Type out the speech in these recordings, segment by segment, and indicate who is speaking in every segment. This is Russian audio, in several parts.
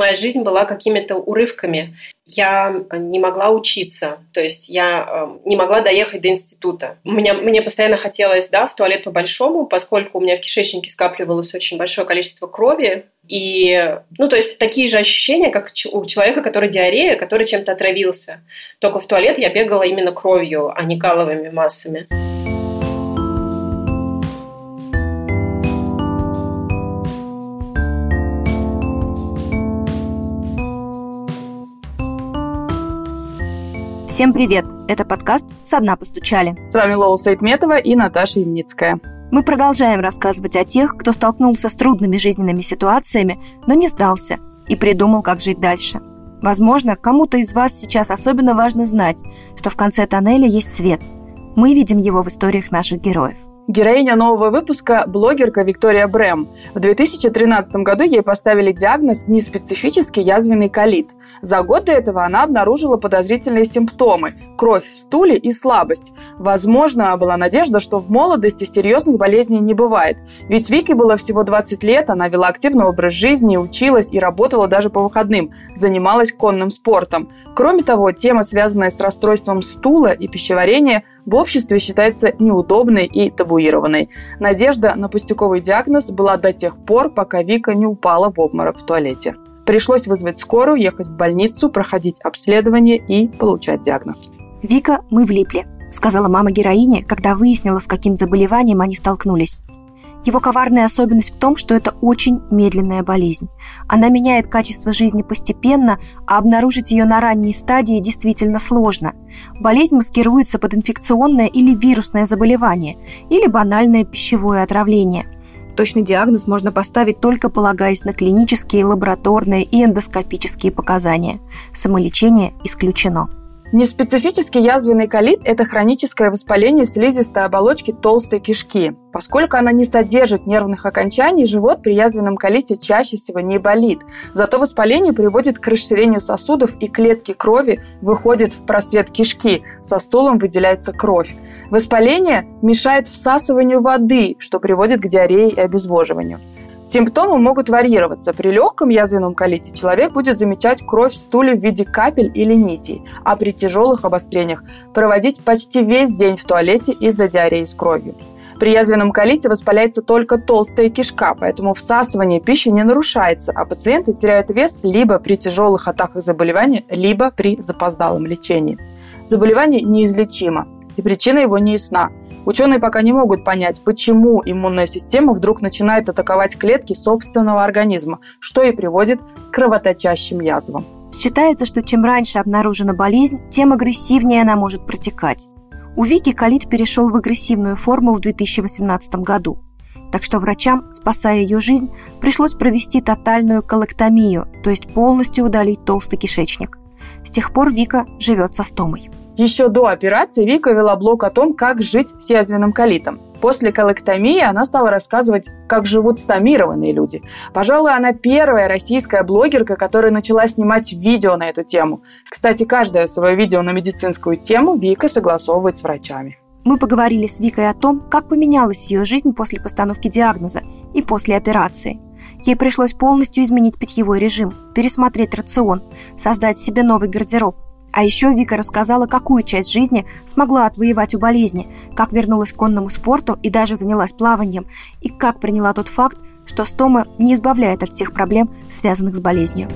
Speaker 1: моя жизнь была какими-то урывками. Я не могла учиться, то есть я э, не могла доехать до института. Меня, мне постоянно хотелось да, в туалет по-большому, поскольку у меня в кишечнике скапливалось очень большое количество крови. И, ну, то есть такие же ощущения, как у человека, который диарея, который чем-то отравился. Только в туалет я бегала именно кровью, а не каловыми массами.
Speaker 2: Всем привет! Это подкаст «Со дна постучали».
Speaker 3: С вами Лола Сайтметова и Наташа Ямницкая.
Speaker 2: Мы продолжаем рассказывать о тех, кто столкнулся с трудными жизненными ситуациями, но не сдался и придумал, как жить дальше. Возможно, кому-то из вас сейчас особенно важно знать, что в конце тоннеля есть свет. Мы видим его в историях наших героев.
Speaker 3: Героиня нового выпуска – блогерка Виктория Брэм. В 2013 году ей поставили диагноз неспецифический язвенный колит. За год до этого она обнаружила подозрительные симптомы – кровь в стуле и слабость. Возможно, была надежда, что в молодости серьезных болезней не бывает. Ведь Вике было всего 20 лет, она вела активный образ жизни, училась и работала даже по выходным, занималась конным спортом. Кроме того, тема, связанная с расстройством стула и пищеварения, в обществе считается неудобной и табуированной. Надежда на пустяковый диагноз была до тех пор, пока Вика не упала в обморок в туалете. Пришлось вызвать скорую, ехать в больницу, проходить обследование и получать диагноз.
Speaker 2: «Вика, мы влипли», — сказала мама героини, когда выяснила, с каким заболеванием они столкнулись. Его коварная особенность в том, что это очень медленная болезнь. Она меняет качество жизни постепенно, а обнаружить ее на ранней стадии действительно сложно. Болезнь маскируется под инфекционное или вирусное заболевание, или банальное пищевое отравление. Точный диагноз можно поставить только полагаясь на клинические, лабораторные и эндоскопические показания. Самолечение исключено.
Speaker 3: Неспецифический язвенный колит – это хроническое воспаление слизистой оболочки толстой кишки. Поскольку она не содержит нервных окончаний, живот при язвенном колите чаще всего не болит. Зато воспаление приводит к расширению сосудов, и клетки крови выходят в просвет кишки. Со стулом выделяется кровь. Воспаление мешает всасыванию воды, что приводит к диарее и обезвоживанию. Симптомы могут варьироваться. При легком язвенном колите человек будет замечать кровь в стуле в виде капель или нитей, а при тяжелых обострениях проводить почти весь день в туалете из-за диареи с кровью. При язвенном колите воспаляется только толстая кишка, поэтому всасывание пищи не нарушается, а пациенты теряют вес либо при тяжелых атаках заболевания, либо при запоздалом лечении. Заболевание неизлечимо, и причина его не ясна. Ученые пока не могут понять, почему иммунная система вдруг начинает атаковать клетки собственного организма, что и приводит к кровоточащим язвам.
Speaker 2: Считается, что чем раньше обнаружена болезнь, тем агрессивнее она может протекать. У Вики колит перешел в агрессивную форму в 2018 году. Так что врачам, спасая ее жизнь, пришлось провести тотальную колоктомию, то есть полностью удалить толстый кишечник. С тех пор Вика живет со стомой.
Speaker 3: Еще до операции Вика вела блог о том, как жить с язвенным колитом. После колоктомии она стала рассказывать, как живут стомированные люди. Пожалуй, она первая российская блогерка, которая начала снимать видео на эту тему. Кстати, каждое свое видео на медицинскую тему Вика согласовывает с врачами.
Speaker 2: Мы поговорили с Викой о том, как поменялась ее жизнь после постановки диагноза и после операции. Ей пришлось полностью изменить питьевой режим, пересмотреть рацион, создать себе новый гардероб, а еще Вика рассказала, какую часть жизни смогла отвоевать у болезни, как вернулась к конному спорту и даже занялась плаванием, и как приняла тот факт, что стома не избавляет от всех проблем, связанных с болезнью.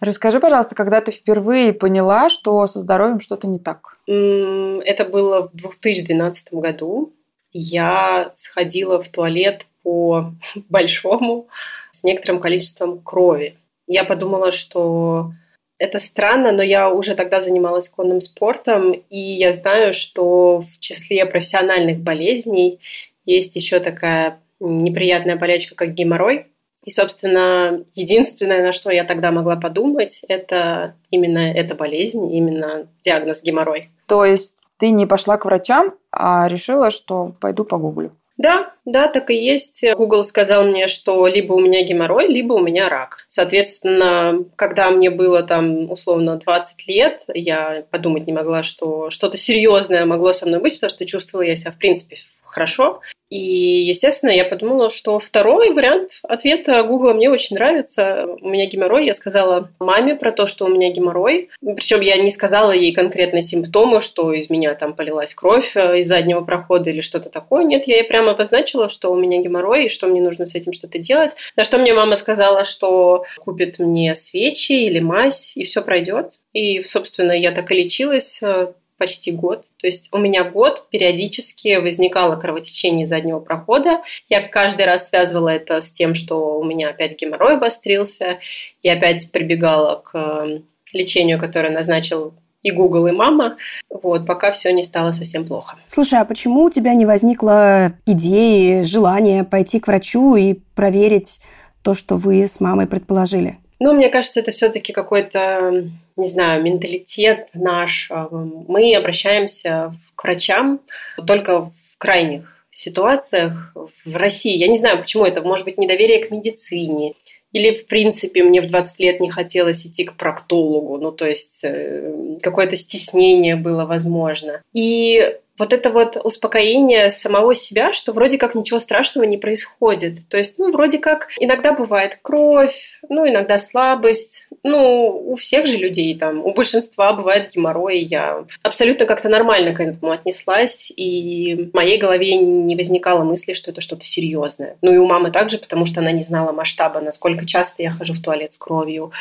Speaker 3: Расскажи, пожалуйста, когда ты впервые поняла, что со здоровьем что-то не так?
Speaker 1: Это было в 2012 году. Я сходила в туалет по большому с некоторым количеством крови. Я подумала, что это странно, но я уже тогда занималась конным спортом, и я знаю, что в числе профессиональных болезней есть еще такая неприятная болячка, как геморрой. И, собственно, единственное, на что я тогда могла подумать, это именно эта болезнь, именно диагноз геморрой.
Speaker 3: То есть ты не пошла к врачам, а решила, что пойду погуглю?
Speaker 1: Да, да, так и есть. Google сказал мне, что либо у меня геморрой, либо у меня рак. Соответственно, когда мне было там условно 20 лет, я подумать не могла, что что-то серьезное могло со мной быть, потому что чувствовала я себя в принципе хорошо. И, естественно, я подумала, что второй вариант ответа Гугла мне очень нравится. У меня геморрой. Я сказала маме про то, что у меня геморрой. Причем я не сказала ей конкретно симптомы, что из меня там полилась кровь э, из заднего прохода или что-то такое. Нет, я ей прямо обозначила, что у меня геморрой и что мне нужно с этим что-то делать. На что мне мама сказала, что купит мне свечи или мазь, и все пройдет. И, собственно, я так и лечилась э, почти год. То есть у меня год периодически возникало кровотечение заднего прохода. Я каждый раз связывала это с тем, что у меня опять геморрой обострился. И опять прибегала к э, лечению, которое назначил и Google, и мама, вот, пока все не стало совсем плохо.
Speaker 2: Слушай, а почему у тебя не возникло идеи, желания пойти к врачу и проверить то, что вы с мамой предположили?
Speaker 1: Ну, мне кажется, это все-таки какой-то не знаю, менталитет наш. Э, мы обращаемся к врачам только в крайних ситуациях в России. Я не знаю, почему это. Может быть, недоверие к медицине. Или, в принципе, мне в 20 лет не хотелось идти к проктологу. Ну, то есть, э, какое-то стеснение было возможно. И вот это вот успокоение самого себя, что вроде как ничего страшного не происходит. То есть, ну, вроде как иногда бывает кровь, ну, иногда слабость. Ну, у всех же людей там, у большинства бывает геморрой. Я абсолютно как-то нормально к этому отнеслась, и в моей голове не возникало мысли, что это что-то серьезное. Ну, и у мамы также, потому что она не знала масштаба, насколько часто я хожу в туалет с кровью.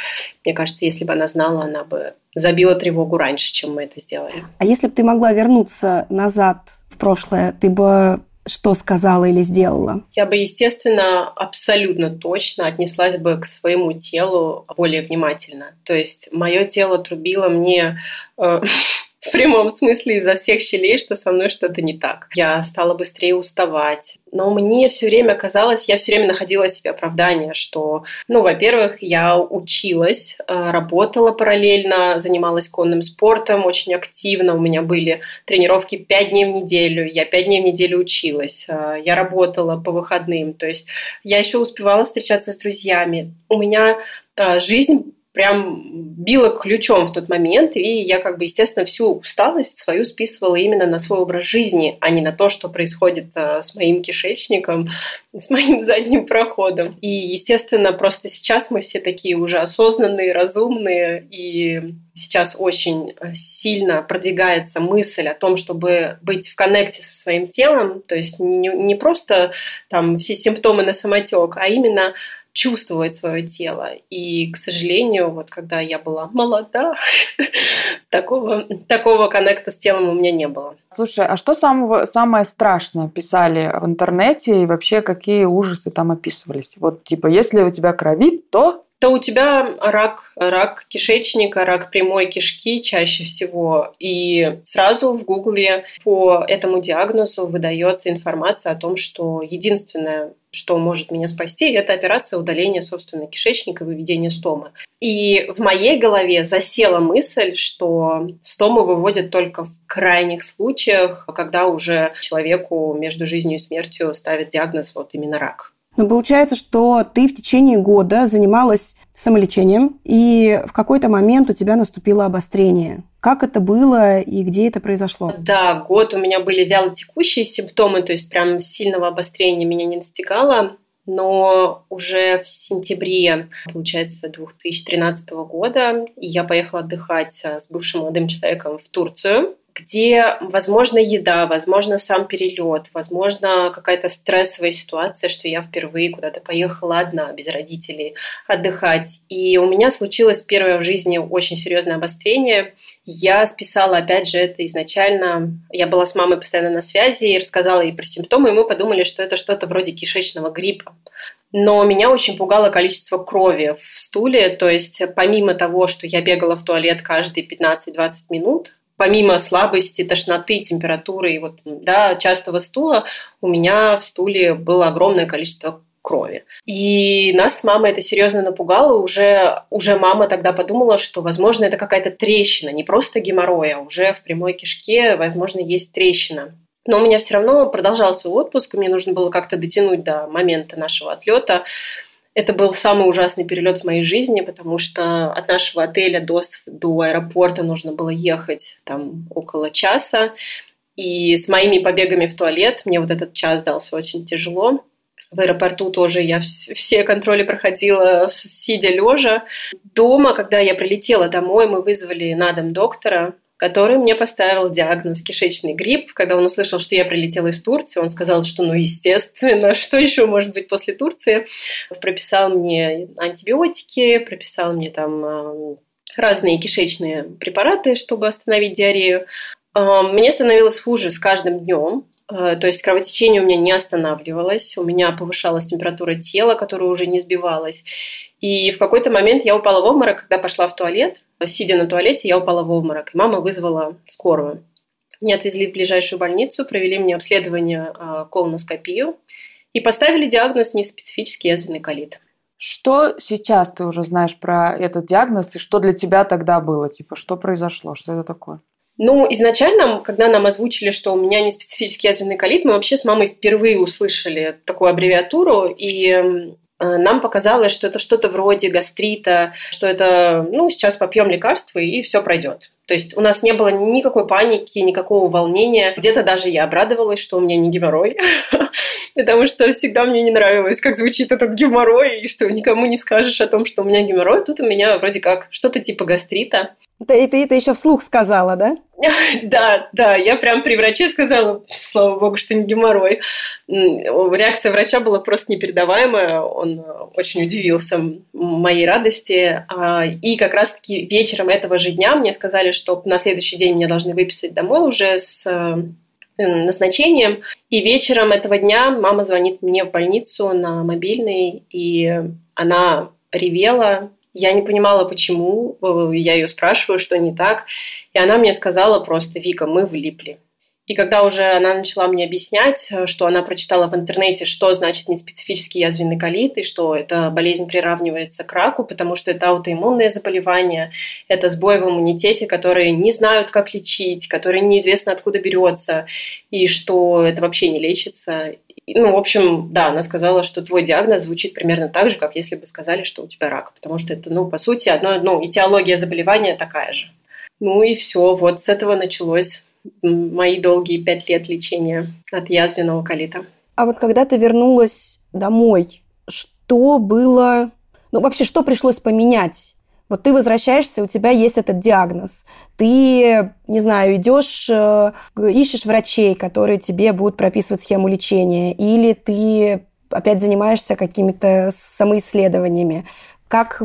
Speaker 1: Мне кажется, если бы она знала, она бы забила тревогу раньше, чем мы это сделали.
Speaker 2: А если бы ты могла вернуться назад в прошлое, ты бы что сказала или сделала?
Speaker 1: Я бы, естественно, абсолютно точно отнеслась бы к своему телу более внимательно. То есть мое тело трубило мне э, в прямом смысле изо всех щелей, что со мной что-то не так. Я стала быстрее уставать. Но мне все время казалось, я все время находила себе оправдание, что, ну, во-первых, я училась, э, работала параллельно, занималась конным спортом очень активно. У меня были тренировки пять дней в неделю, я пять дней в неделю училась, э, я работала по выходным. То есть я еще успевала встречаться с друзьями. У меня э, жизнь прям била ключом в тот момент, и я как бы, естественно, всю усталость свою списывала именно на свой образ жизни, а не на то, что происходит э, с моим кишечником, с моим задним проходом. И, естественно, просто сейчас мы все такие уже осознанные, разумные, и сейчас очень э, сильно продвигается мысль о том, чтобы быть в коннекте со своим телом, то есть не, не просто там все симптомы на самотек, а именно чувствовать свое тело. И, к сожалению, вот когда я была молода, такого, такого коннекта с телом у меня не было.
Speaker 3: Слушай, а что самого, самое страшное писали в интернете и вообще какие ужасы там описывались? Вот типа, если у тебя кровит, то
Speaker 1: то у тебя рак, рак кишечника, рак прямой кишки чаще всего. И сразу в Гугле по этому диагнозу выдается информация о том, что единственное, что может меня спасти, это операция удаления, собственно, кишечника и выведения стомы. И в моей голове засела мысль, что стому выводят только в крайних случаях, когда уже человеку между жизнью и смертью ставят диагноз вот именно рак.
Speaker 2: Но получается, что ты в течение года занималась самолечением, и в какой-то момент у тебя наступило обострение. Как это было и где это произошло?
Speaker 1: Да, год у меня были вялотекущие симптомы, то есть прям сильного обострения меня не достигало. Но уже в сентябре, получается, 2013 года я поехала отдыхать с бывшим молодым человеком в Турцию где, возможно, еда, возможно, сам перелет, возможно, какая-то стрессовая ситуация, что я впервые куда-то поехала одна, без родителей, отдыхать. И у меня случилось первое в жизни очень серьезное обострение. Я списала, опять же, это изначально. Я была с мамой постоянно на связи и рассказала ей про симптомы, и мы подумали, что это что-то вроде кишечного гриппа. Но меня очень пугало количество крови в стуле. То есть помимо того, что я бегала в туалет каждые 15-20 минут, помимо слабости, тошноты, температуры и вот, да, частого стула, у меня в стуле было огромное количество крови. И нас с мамой это серьезно напугало. Уже, уже мама тогда подумала, что, возможно, это какая-то трещина, не просто геморрой, а уже в прямой кишке, возможно, есть трещина. Но у меня все равно продолжался отпуск, мне нужно было как-то дотянуть до момента нашего отлета. Это был самый ужасный перелет в моей жизни, потому что от нашего отеля до, до аэропорта нужно было ехать там около часа. И с моими побегами в туалет мне вот этот час дался очень тяжело. В аэропорту тоже я все контроли проходила сидя лежа. Дома, когда я прилетела домой, мы вызвали на дом доктора, который мне поставил диагноз кишечный грипп. Когда он услышал, что я прилетела из Турции, он сказал, что ну естественно, что еще может быть после Турции. Прописал мне антибиотики, прописал мне там а, разные кишечные препараты, чтобы остановить диарею. А, мне становилось хуже с каждым днем. А, то есть кровотечение у меня не останавливалось, у меня повышалась температура тела, которая уже не сбивалась. И в какой-то момент я упала в обморок, когда пошла в туалет. Сидя на туалете, я упала в обморок. И мама вызвала скорую. Меня отвезли в ближайшую больницу, провели мне обследование, а, колоноскопию и поставили диагноз неспецифический язвенный колит.
Speaker 3: Что сейчас ты уже знаешь про этот диагноз и что для тебя тогда было? Типа, что произошло? Что это такое?
Speaker 1: Ну, изначально, когда нам озвучили, что у меня не специфический язвенный колит, мы вообще с мамой впервые услышали такую аббревиатуру, и нам показалось, что это что-то вроде гастрита, что это, ну, сейчас попьем лекарства и все пройдет. То есть у нас не было никакой паники, никакого волнения. Где-то даже я обрадовалась, что у меня не геморрой, потому что всегда мне не нравилось, как звучит этот геморрой, и что никому не скажешь о том, что у меня геморрой. Тут у меня вроде как что-то типа гастрита.
Speaker 2: Да, и ты это еще вслух сказала, да?
Speaker 1: Да, да, я прям при враче сказала, слава богу, что не геморрой. Реакция врача была просто непередаваемая, он очень удивился моей радости. А, и как раз-таки вечером этого же дня мне сказали, что на следующий день меня должны выписать домой уже с э, назначением. И вечером этого дня мама звонит мне в больницу на мобильный, и она ревела, я не понимала, почему. Э, я ее спрашиваю, что не так. И она мне сказала просто, Вика, мы влипли. И когда уже она начала мне объяснять, э, что она прочитала в интернете, что значит неспецифический язвенный колит, и что эта болезнь приравнивается к раку, потому что это аутоиммунное заболевание, это сбой в иммунитете, которые не знают, как лечить, который неизвестно откуда берется, и что это вообще не лечится. Ну, в общем, да, она сказала, что твой диагноз звучит примерно так же, как если бы сказали, что у тебя рак, потому что это, ну, по сути, одно, ну, этиология заболевания такая же. Ну и все, вот с этого началось мои долгие пять лет лечения от язвенного колита.
Speaker 2: А вот когда ты вернулась домой, что было... Ну, вообще, что пришлось поменять? Вот ты возвращаешься, у тебя есть этот диагноз. Ты, не знаю, идешь, э, ищешь врачей, которые тебе будут прописывать схему лечения, или ты опять занимаешься какими-то самоисследованиями. Как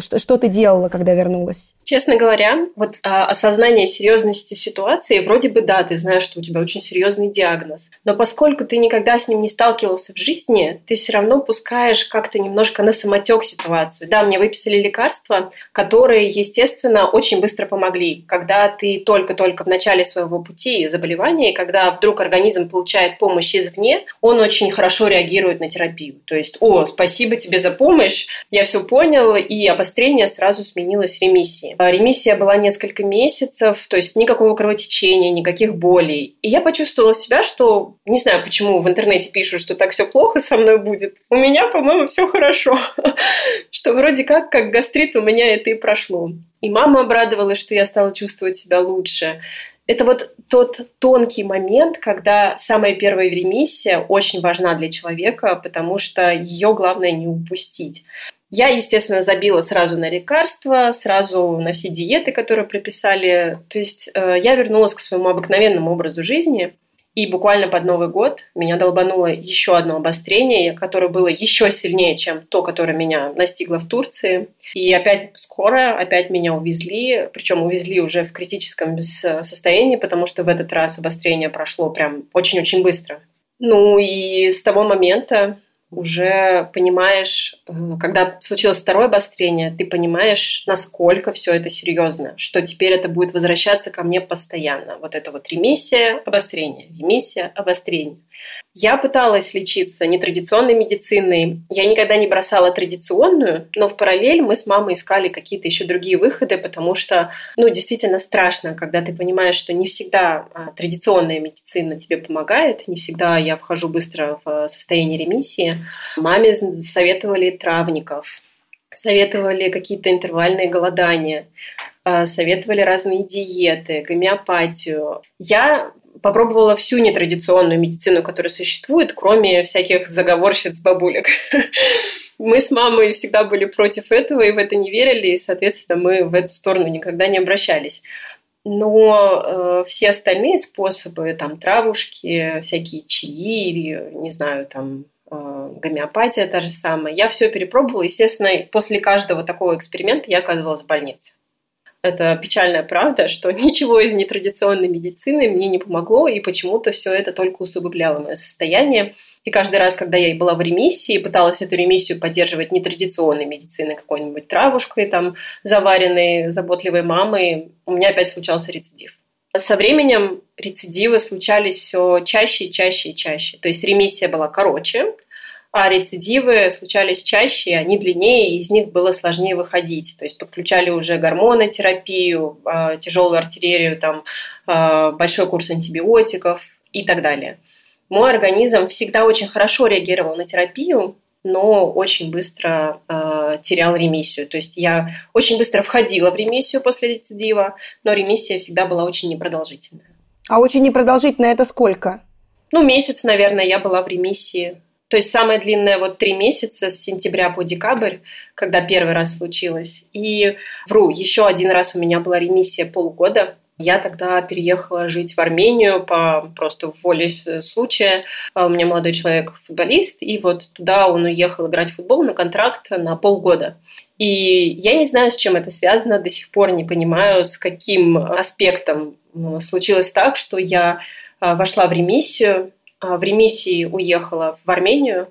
Speaker 2: что, что ты делала, когда вернулась?
Speaker 1: Честно говоря, вот а, осознание серьезности ситуации, вроде бы да, ты знаешь, что у тебя очень серьезный диагноз, но поскольку ты никогда с ним не сталкивался в жизни, ты все равно пускаешь как-то немножко на самотек ситуацию. Да, мне выписали лекарства, которые, естественно, очень быстро помогли. Когда ты только-только в начале своего пути заболевания, и когда вдруг организм получает помощь извне, он очень хорошо реагирует на терапию. То есть, о, спасибо тебе за помощь, я все понял, и обострение сразу сменилось ремиссией. А ремиссия была несколько месяцев, то есть никакого кровотечения, никаких болей. И я почувствовала себя, что, не знаю, почему в интернете пишут, что так все плохо со мной будет. У меня, по-моему, все хорошо. Что вроде как, как гастрит, у меня это и прошло. И мама обрадовалась, что я стала чувствовать себя лучше. Это вот тот тонкий момент, когда самая первая ремиссия очень важна для человека, потому что ее главное не упустить. Я, естественно, забила сразу на лекарства, сразу на все диеты, которые прописали. То есть э, я вернулась к своему обыкновенному образу жизни. И буквально под Новый год меня долбануло еще одно обострение, которое было еще сильнее, чем то, которое меня настигло в Турции. И опять скоро, опять меня увезли, причем увезли уже в критическом состоянии, потому что в этот раз обострение прошло прям очень-очень быстро. Ну и с того момента уже понимаешь, э, когда случилось второе обострение, ты понимаешь, насколько все это серьезно, что теперь это будет возвращаться ко мне постоянно. Вот это вот ремиссия, обострение, ремиссия, обострение. Я пыталась лечиться нетрадиционной медициной. Я никогда не бросала традиционную, но в параллель мы с мамой искали какие-то еще другие выходы, потому что, ну, действительно страшно, когда ты понимаешь, что не всегда а, традиционная медицина тебе помогает, не всегда я вхожу быстро в состояние ремиссии. Маме советовали травников, советовали какие-то интервальные голодания, а, советовали разные диеты, гомеопатию. Я попробовала всю нетрадиционную медицину, которая существует, кроме всяких заговорщиц бабулек. Мы с мамой всегда были против этого и в это не верили, и, соответственно, мы в эту сторону никогда не обращались. Но э, все остальные способы, там травушки, всякие чаи, не знаю, там э, гомеопатия та же самая, я все перепробовала. Естественно, после каждого такого эксперимента я оказывалась в больнице это печальная правда, что ничего из нетрадиционной медицины мне не помогло, и почему-то все это только усугубляло мое состояние. И каждый раз, когда я была в ремиссии, пыталась эту ремиссию поддерживать нетрадиционной медициной, какой-нибудь травушкой, там, заваренной заботливой мамой, у меня опять случался рецидив. Со временем рецидивы случались все чаще и чаще и чаще. То есть ремиссия была короче, а рецидивы случались чаще, они длиннее, и из них было сложнее выходить. То есть подключали уже гормонотерапию, а, тяжелую артиллерию, там, а, большой курс антибиотиков и так далее. Мой организм всегда очень хорошо реагировал на терапию, но очень быстро э, терял ремиссию. То есть я очень быстро входила в ремиссию после рецидива, но ремиссия всегда была очень непродолжительная.
Speaker 2: А очень непродолжительная это сколько?
Speaker 1: Ну, месяц, наверное, я была в ремиссии. То есть самое длинное вот три месяца с сентября по декабрь, когда первый раз случилось. И вру, еще один раз у меня была ремиссия полгода. Я тогда переехала жить в Армению по просто воле случая. А у меня молодой человек футболист, и вот туда он уехал играть в футбол на контракт на полгода. И я не знаю, с чем это связано, до сих пор не понимаю, с каким аспектом случилось так, что я а, вошла в ремиссию, в ремиссии уехала в Армению,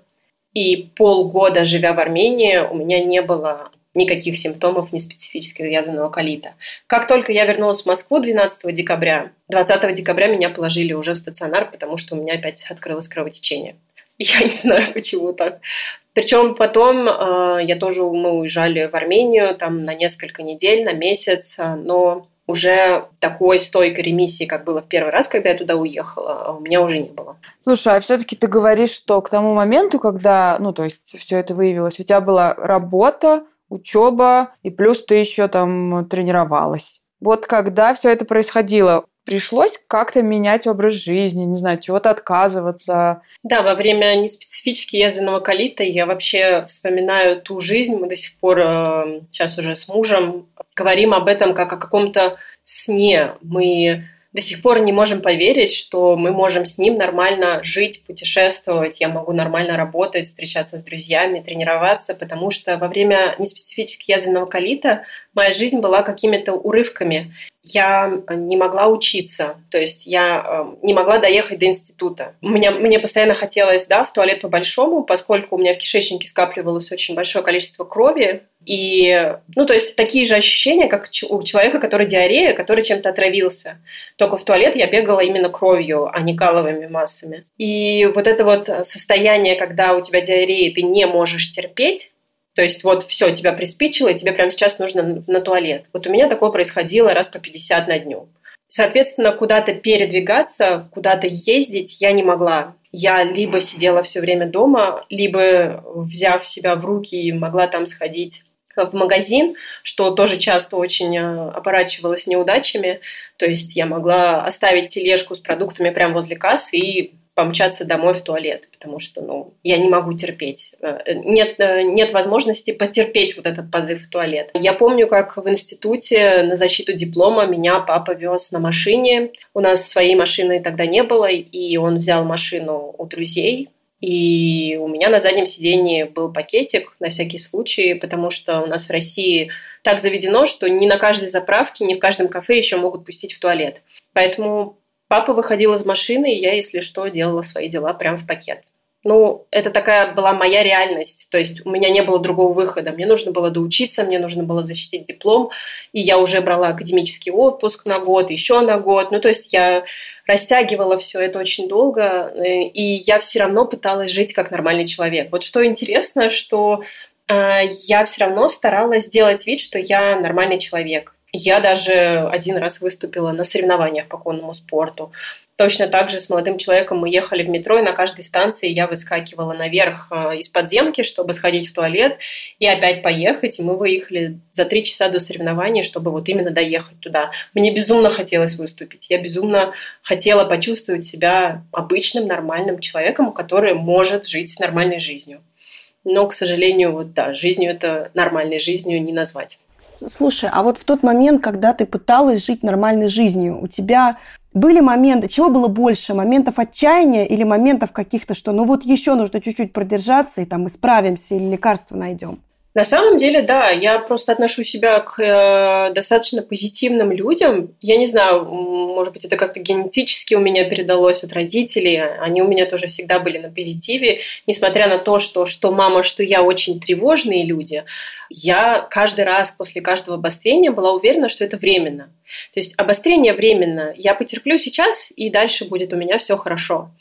Speaker 1: и полгода, живя в Армении, у меня не было никаких симптомов неспецифического язвенного колита. Как только я вернулась в Москву 12 декабря, 20 декабря меня положили уже в стационар, потому что у меня опять открылось кровотечение. Я не знаю, почему так. Причем потом э, я тоже, мы уезжали в Армению там на несколько недель, на месяц, но уже такой стойкой ремиссии, как было в первый раз, когда я туда уехала, а у меня уже не было.
Speaker 3: Слушай, а все-таки ты говоришь, что к тому моменту, когда, ну, то есть все это выявилось, у тебя была работа, учеба, и плюс ты еще там тренировалась. Вот когда все это происходило, пришлось как-то менять образ жизни, не знаю, чего-то отказываться.
Speaker 1: Да, во время неспецифически язвенного колита я вообще вспоминаю ту жизнь, мы до сих пор э, сейчас уже с мужем говорим об этом как о каком-то сне. Мы до сих пор не можем поверить, что мы можем с ним нормально жить, путешествовать, я могу нормально работать, встречаться с друзьями, тренироваться, потому что во время неспецифически язвенного колита моя жизнь была какими-то урывками. Я не могла учиться, то есть я э, не могла доехать до института. Меня, мне постоянно хотелось да, в туалет по-большому, поскольку у меня в кишечнике скапливалось очень большое количество крови, и, ну, то есть такие же ощущения, как у человека, который диарея, который чем-то отравился. Только в туалет я бегала именно кровью, а не каловыми массами. И вот это вот состояние, когда у тебя диарея, ты не можешь терпеть, то есть вот все, тебя приспичило, и тебе прямо сейчас нужно на туалет. Вот у меня такое происходило раз по 50 на дню. Соответственно, куда-то передвигаться, куда-то ездить я не могла. Я либо сидела все время дома, либо, взяв себя в руки, могла там сходить в магазин, что тоже часто очень э, оборачивалось неудачами. То есть я могла оставить тележку с продуктами прямо возле кассы и помчаться домой в туалет, потому что, ну, я не могу терпеть. Э, нет, э, нет возможности потерпеть вот этот позыв в туалет. Я помню, как в институте на защиту диплома меня папа вез на машине. У нас своей машины тогда не было, и он взял машину у друзей, и у меня на заднем сидении был пакетик на всякий случай, потому что у нас в России так заведено, что не на каждой заправке, не в каждом кафе еще могут пустить в туалет. Поэтому папа выходил из машины, и я, если что, делала свои дела прямо в пакет ну, это такая была моя реальность. То есть у меня не было другого выхода. Мне нужно было доучиться, мне нужно было защитить диплом, и я уже брала академический отпуск на год, еще на год. Ну, то есть я растягивала все это очень долго, э, и я все равно пыталась жить как нормальный человек. Вот что интересно, что э, я все равно старалась сделать вид, что я нормальный человек. Я даже один раз выступила на соревнованиях по конному спорту. Точно так же с молодым человеком мы ехали в метро, и на каждой станции я выскакивала наверх э, из подземки, чтобы сходить в туалет и опять поехать. И мы выехали за три часа до соревнований, чтобы вот именно доехать туда. Мне безумно хотелось выступить. Я безумно хотела почувствовать себя обычным, нормальным человеком, который может жить нормальной жизнью. Но, к сожалению, вот да, жизнью это нормальной жизнью не назвать.
Speaker 2: Слушай, а вот в тот момент, когда ты пыталась жить нормальной жизнью, у тебя были моменты, чего было больше, моментов отчаяния или моментов каких-то, что ну вот еще нужно чуть-чуть продержаться и там исправимся или лекарство найдем?
Speaker 1: На самом деле, да, я просто отношу себя к э, достаточно позитивным людям. Я не знаю, может быть, это как-то генетически у меня передалось от родителей. Они у меня тоже всегда были на позитиве. Несмотря на то, что, что мама, что я очень тревожные люди, я каждый раз после каждого обострения была уверена, что это временно. То есть обострение временно. Я потерплю сейчас, и дальше будет у меня все хорошо.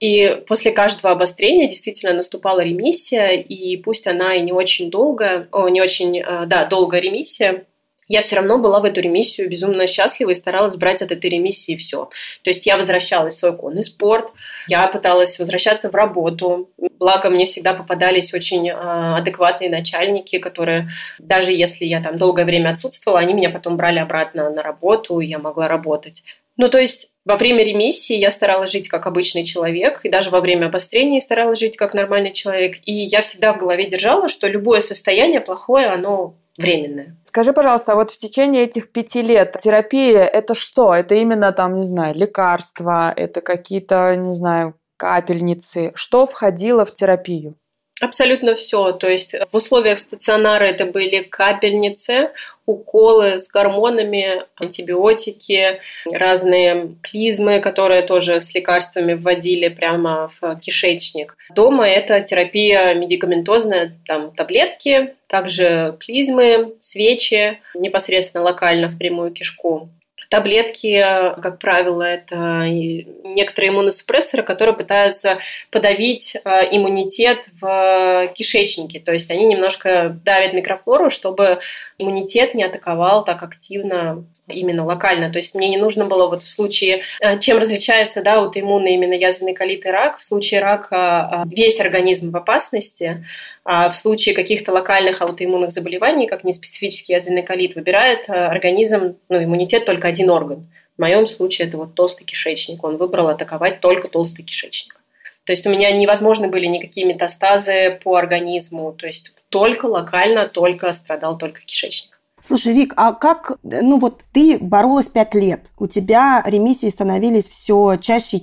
Speaker 1: И после каждого обострения действительно наступала ремиссия, и пусть она и не очень долго, о, не очень, э, да, долгая ремиссия, я все равно была в эту ремиссию безумно счастлива и старалась брать от этой ремиссии все. То есть я возвращалась в свой конный спорт, я пыталась возвращаться в работу. Благо мне всегда попадались очень э, адекватные начальники, которые даже если я там долгое время отсутствовала, они меня потом брали обратно на работу, и я могла работать. Ну, то есть во время ремиссии я старалась жить как обычный человек, и даже во время обострения старалась жить как нормальный человек. И я всегда в голове держала, что любое состояние плохое, оно временное.
Speaker 3: Скажи, пожалуйста, а вот в течение этих пяти лет терапия – это что? Это именно там, не знаю, лекарства, это какие-то, не знаю, капельницы. Что входило в терапию?
Speaker 1: Абсолютно все. То есть в условиях стационара это были капельницы, уколы с гормонами, антибиотики, разные клизмы, которые тоже с лекарствами вводили прямо в кишечник. Дома это терапия медикаментозная, там таблетки, также клизмы, свечи непосредственно локально в прямую кишку. Таблетки, как правило, это некоторые иммуносупрессоры, которые пытаются подавить э, иммунитет в кишечнике. То есть они немножко давят микрофлору, чтобы иммунитет не атаковал так активно именно локально. То есть мне не нужно было вот в случае, э, чем различается да, аутоиммунный именно язвенный колит и рак. В случае рака э, весь организм в опасности, а в случае каких-то локальных аутоиммунных заболеваний, как неспецифический язвенный колит, выбирает э, организм, ну, иммунитет только один орган. В моем случае это вот толстый кишечник. Он выбрал атаковать только толстый кишечник. То есть у меня невозможны были никакие метастазы по организму. То есть только локально, только страдал только кишечник.
Speaker 2: Слушай, Вик, а как, ну вот ты боролась пять лет, у тебя ремиссии становились все чаще,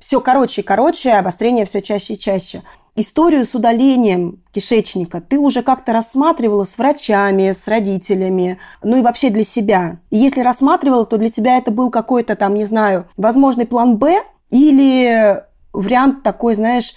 Speaker 2: все короче и короче, обострение все чаще и чаще. Историю с удалением кишечника ты уже как-то рассматривала с врачами, с родителями, ну и вообще для себя. И если рассматривала, то для тебя это был какой-то там, не знаю, возможный план «Б» или вариант такой, знаешь,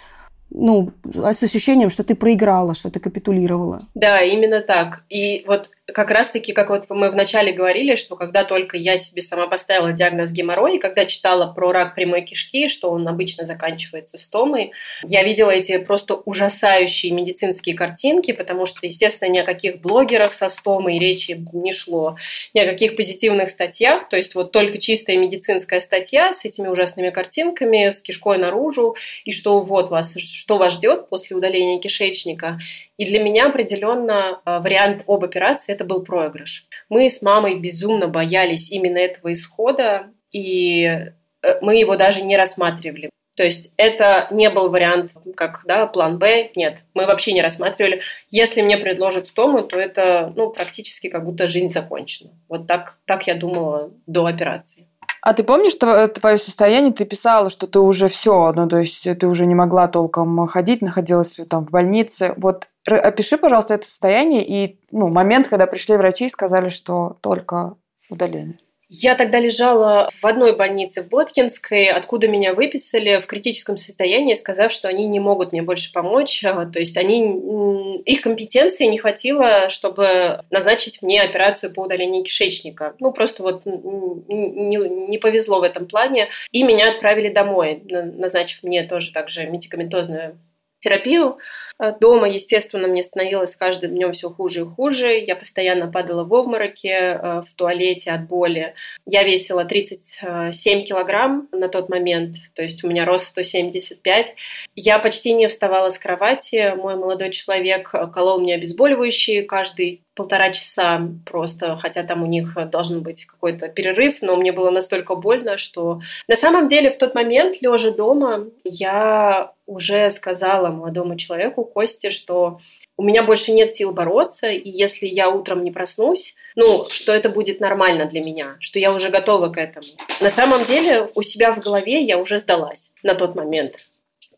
Speaker 2: ну, с ощущением, что ты проиграла, что ты капитулировала.
Speaker 1: Да, именно так. И вот как раз-таки, как вот мы вначале говорили, что когда только я себе сама поставила диагноз геморрой, и когда читала про рак прямой кишки, что он обычно заканчивается стомой, я видела эти просто ужасающие медицинские картинки, потому что, естественно, ни о каких блогерах со стомой речи не шло, ни о каких позитивных статьях, то есть вот только чистая медицинская статья с этими ужасными картинками, с кишкой наружу, и что вот вас, что вас ждет после удаления кишечника. И для меня определенно э, вариант об операции это был проигрыш. Мы с мамой безумно боялись именно этого исхода, и э, мы его даже не рассматривали. То есть это не был вариант как да, план Б, нет, мы вообще не рассматривали. Если мне предложат стому, то это ну, практически как будто жизнь закончена. Вот так, так я думала до операции.
Speaker 3: А ты помнишь твое состояние? Ты писала, что ты уже все, ну то есть ты уже не могла толком ходить, находилась там в больнице. Вот опиши, пожалуйста, это состояние и ну, момент, когда пришли врачи и сказали, что только удаление.
Speaker 1: Я тогда лежала в одной больнице в Боткинской, откуда меня выписали в критическом состоянии, сказав, что они не могут мне больше помочь. А, то есть они, их компетенции не хватило, чтобы назначить мне операцию по удалению кишечника. Ну, просто вот не, не повезло в этом плане. И меня отправили домой, назначив мне тоже также медикаментозную терапию. Э, дома, естественно, мне становилось с каждым днем все хуже и хуже. Я постоянно падала в обмороке э, в туалете от боли. Я весила 37 килограмм на тот момент, то есть у меня рост 175. Я почти не вставала с кровати. Мой молодой человек колол мне обезболивающие каждый полтора часа просто, хотя там у них должен быть какой-то перерыв, но мне было настолько больно, что на самом деле в тот момент, лежа дома, я уже сказала молодому человеку, Косте, что у меня больше нет сил бороться, и если я утром не проснусь, ну, что это будет нормально для меня, что я уже готова к этому. На самом деле у себя в голове я уже сдалась на тот момент.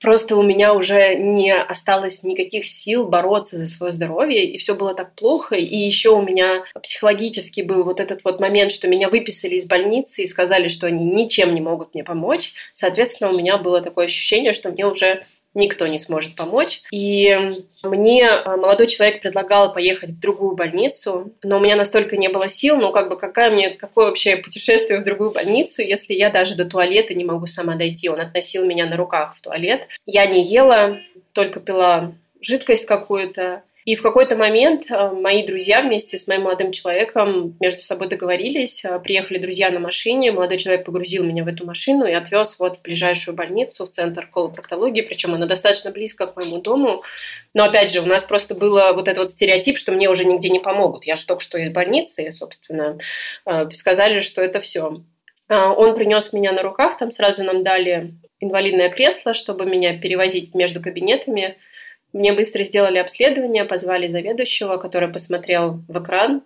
Speaker 1: Просто у меня уже не осталось никаких сил бороться за свое здоровье, и все было так плохо. И еще у меня психологически был вот этот вот момент, что меня выписали из больницы и сказали, что они ничем не могут мне помочь. Соответственно, у меня было такое ощущение, что мне уже никто не сможет помочь. И мне э, молодой человек предлагал поехать в другую больницу, но у меня настолько не было сил, ну как бы какая мне, какое вообще путешествие в другую больницу, если я даже до туалета не могу сама дойти. Он относил меня на руках в туалет. Я не ела, только пила жидкость какую-то. И в какой-то момент э, мои друзья вместе с моим молодым человеком между собой договорились, э, приехали друзья на машине, молодой человек погрузил меня в эту машину и отвез вот в ближайшую больницу, в центр колопроктологии, причем она достаточно близко к моему дому. Но опять же, у нас просто было вот этот вот стереотип, что мне уже нигде не помогут. Я же только что из больницы, собственно, э, сказали, что это все. Он принес меня на руках, там сразу нам дали инвалидное кресло, чтобы меня перевозить между кабинетами. Мне быстро сделали обследование, позвали заведующего, который посмотрел в экран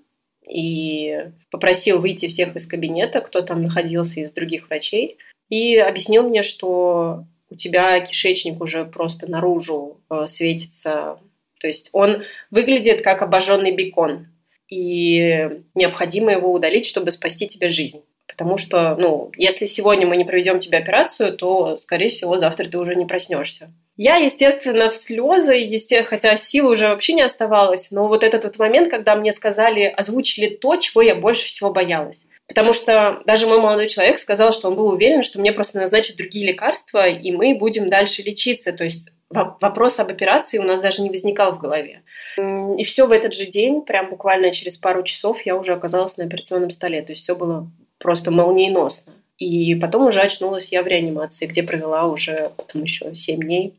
Speaker 1: и попросил выйти всех из кабинета, кто там находился из других врачей, и объяснил мне, что у тебя кишечник уже просто наружу э, светится. То есть он выглядит как обожженный бекон, и необходимо его удалить, чтобы спасти тебе жизнь. Потому что, ну, если сегодня мы не проведем тебе операцию, то, скорее всего, завтра ты уже не проснешься. Я, естественно, в слезы, естественно, хотя сил уже вообще не оставалось, но вот этот вот момент, когда мне сказали, озвучили то, чего я больше всего боялась. Потому что даже мой молодой человек сказал, что он был уверен, что мне просто назначат другие лекарства, и мы будем дальше лечиться. То есть вопрос об операции у нас даже не возникал в голове. И все в этот же день, прям буквально через пару часов, я уже оказалась на операционном столе. То есть все было просто молниеносно. И потом уже очнулась я в реанимации, где провела уже потом еще 7 дней.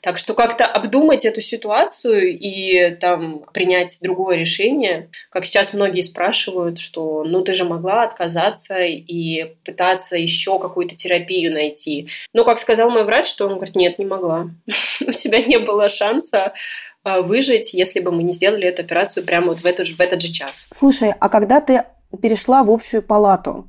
Speaker 1: Так что как-то обдумать эту ситуацию и там принять другое решение, как сейчас многие спрашивают, что ну ты же могла отказаться и пытаться еще какую-то терапию найти. Но как сказал мой врач, что он говорит, нет, не могла. У тебя не было шанса а, выжить, если бы мы не сделали эту операцию прямо вот в, эту, в этот же час.
Speaker 2: Слушай, а когда ты перешла в общую палату,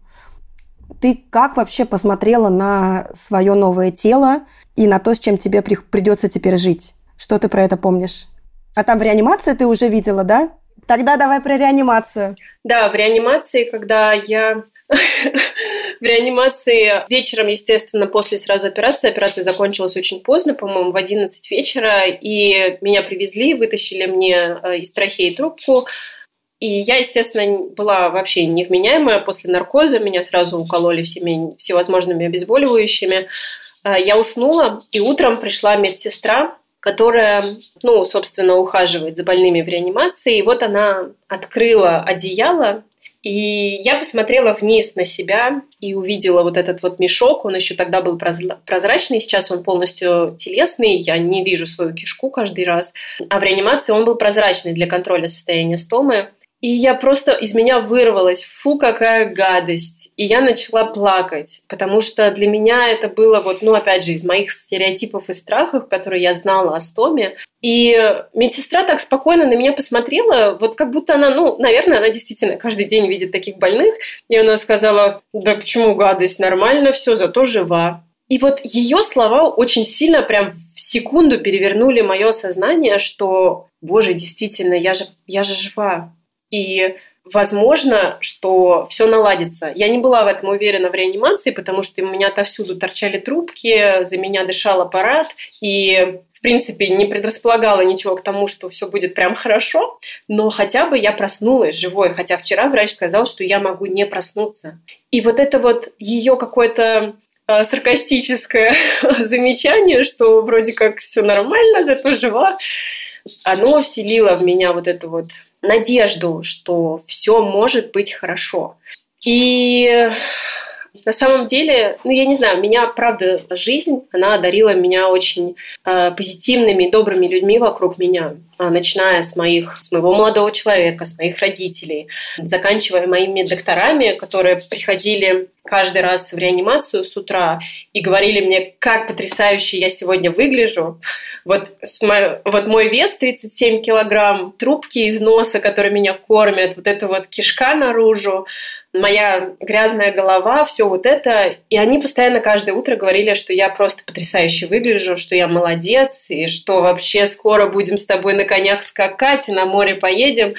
Speaker 2: ты как вообще посмотрела на свое новое тело и на то, с чем тебе при- придется теперь жить? Что ты про это помнишь? А там в реанимации ты уже видела, да? Тогда давай про реанимацию.
Speaker 1: Да, в реанимации, когда я в реанимации вечером, естественно, после сразу операции. Операция закончилась очень поздно, по-моему, в 11 вечера. И меня привезли, вытащили мне э, из трахеи трубку, и я, естественно, была вообще невменяемая. После наркоза меня сразу укололи всеми всевозможными обезболивающими. А, я уснула, и утром пришла медсестра, которая, ну, собственно, ухаживает за больными в реанимации. И вот она открыла одеяло, и я посмотрела вниз на себя и увидела вот этот вот мешок. Он еще тогда был прозрачный, сейчас он полностью телесный. Я не вижу свою кишку каждый раз. А в реанимации он был прозрачный для контроля состояния стомы. И я просто из меня вырвалась, фу, какая гадость. И я начала плакать, потому что для меня это было вот, ну, опять же, из моих стереотипов и страхов, которые я знала о стоме. И медсестра так спокойно на меня посмотрела, вот как будто она, ну, наверное, она действительно каждый день видит таких больных. И она сказала, да почему гадость, нормально все, зато жива. И вот ее слова очень сильно прям в секунду перевернули мое сознание, что, боже, действительно, я же, я же жива и возможно, что все наладится. Я не была в этом уверена в реанимации, потому что у меня отовсюду торчали трубки, за меня дышал аппарат, и в принципе, не предрасполагала ничего к тому, что все будет прям хорошо, но хотя бы я проснулась живой, хотя вчера врач сказал, что я могу не проснуться. И вот это вот ее какое-то э, саркастическое замечание, что вроде как все нормально, зато жива, оно вселило в меня вот эту вот надежду, что все может быть хорошо. И на самом деле, ну, я не знаю, меня, правда, жизнь, она одарила меня очень э, позитивными, добрыми людьми вокруг меня, э, начиная с моих, с моего молодого человека, с моих родителей, заканчивая моими докторами, которые приходили каждый раз в реанимацию с утра и говорили мне, как потрясающе я сегодня выгляжу. Вот, мо... вот мой вес 37 килограмм, трубки из носа, которые меня кормят, вот эта вот кишка наружу, моя грязная голова, все вот это. И они постоянно каждое утро говорили, что я просто потрясающе выгляжу, что я молодец, и что вообще скоро будем с тобой на конях скакать и на море поедем.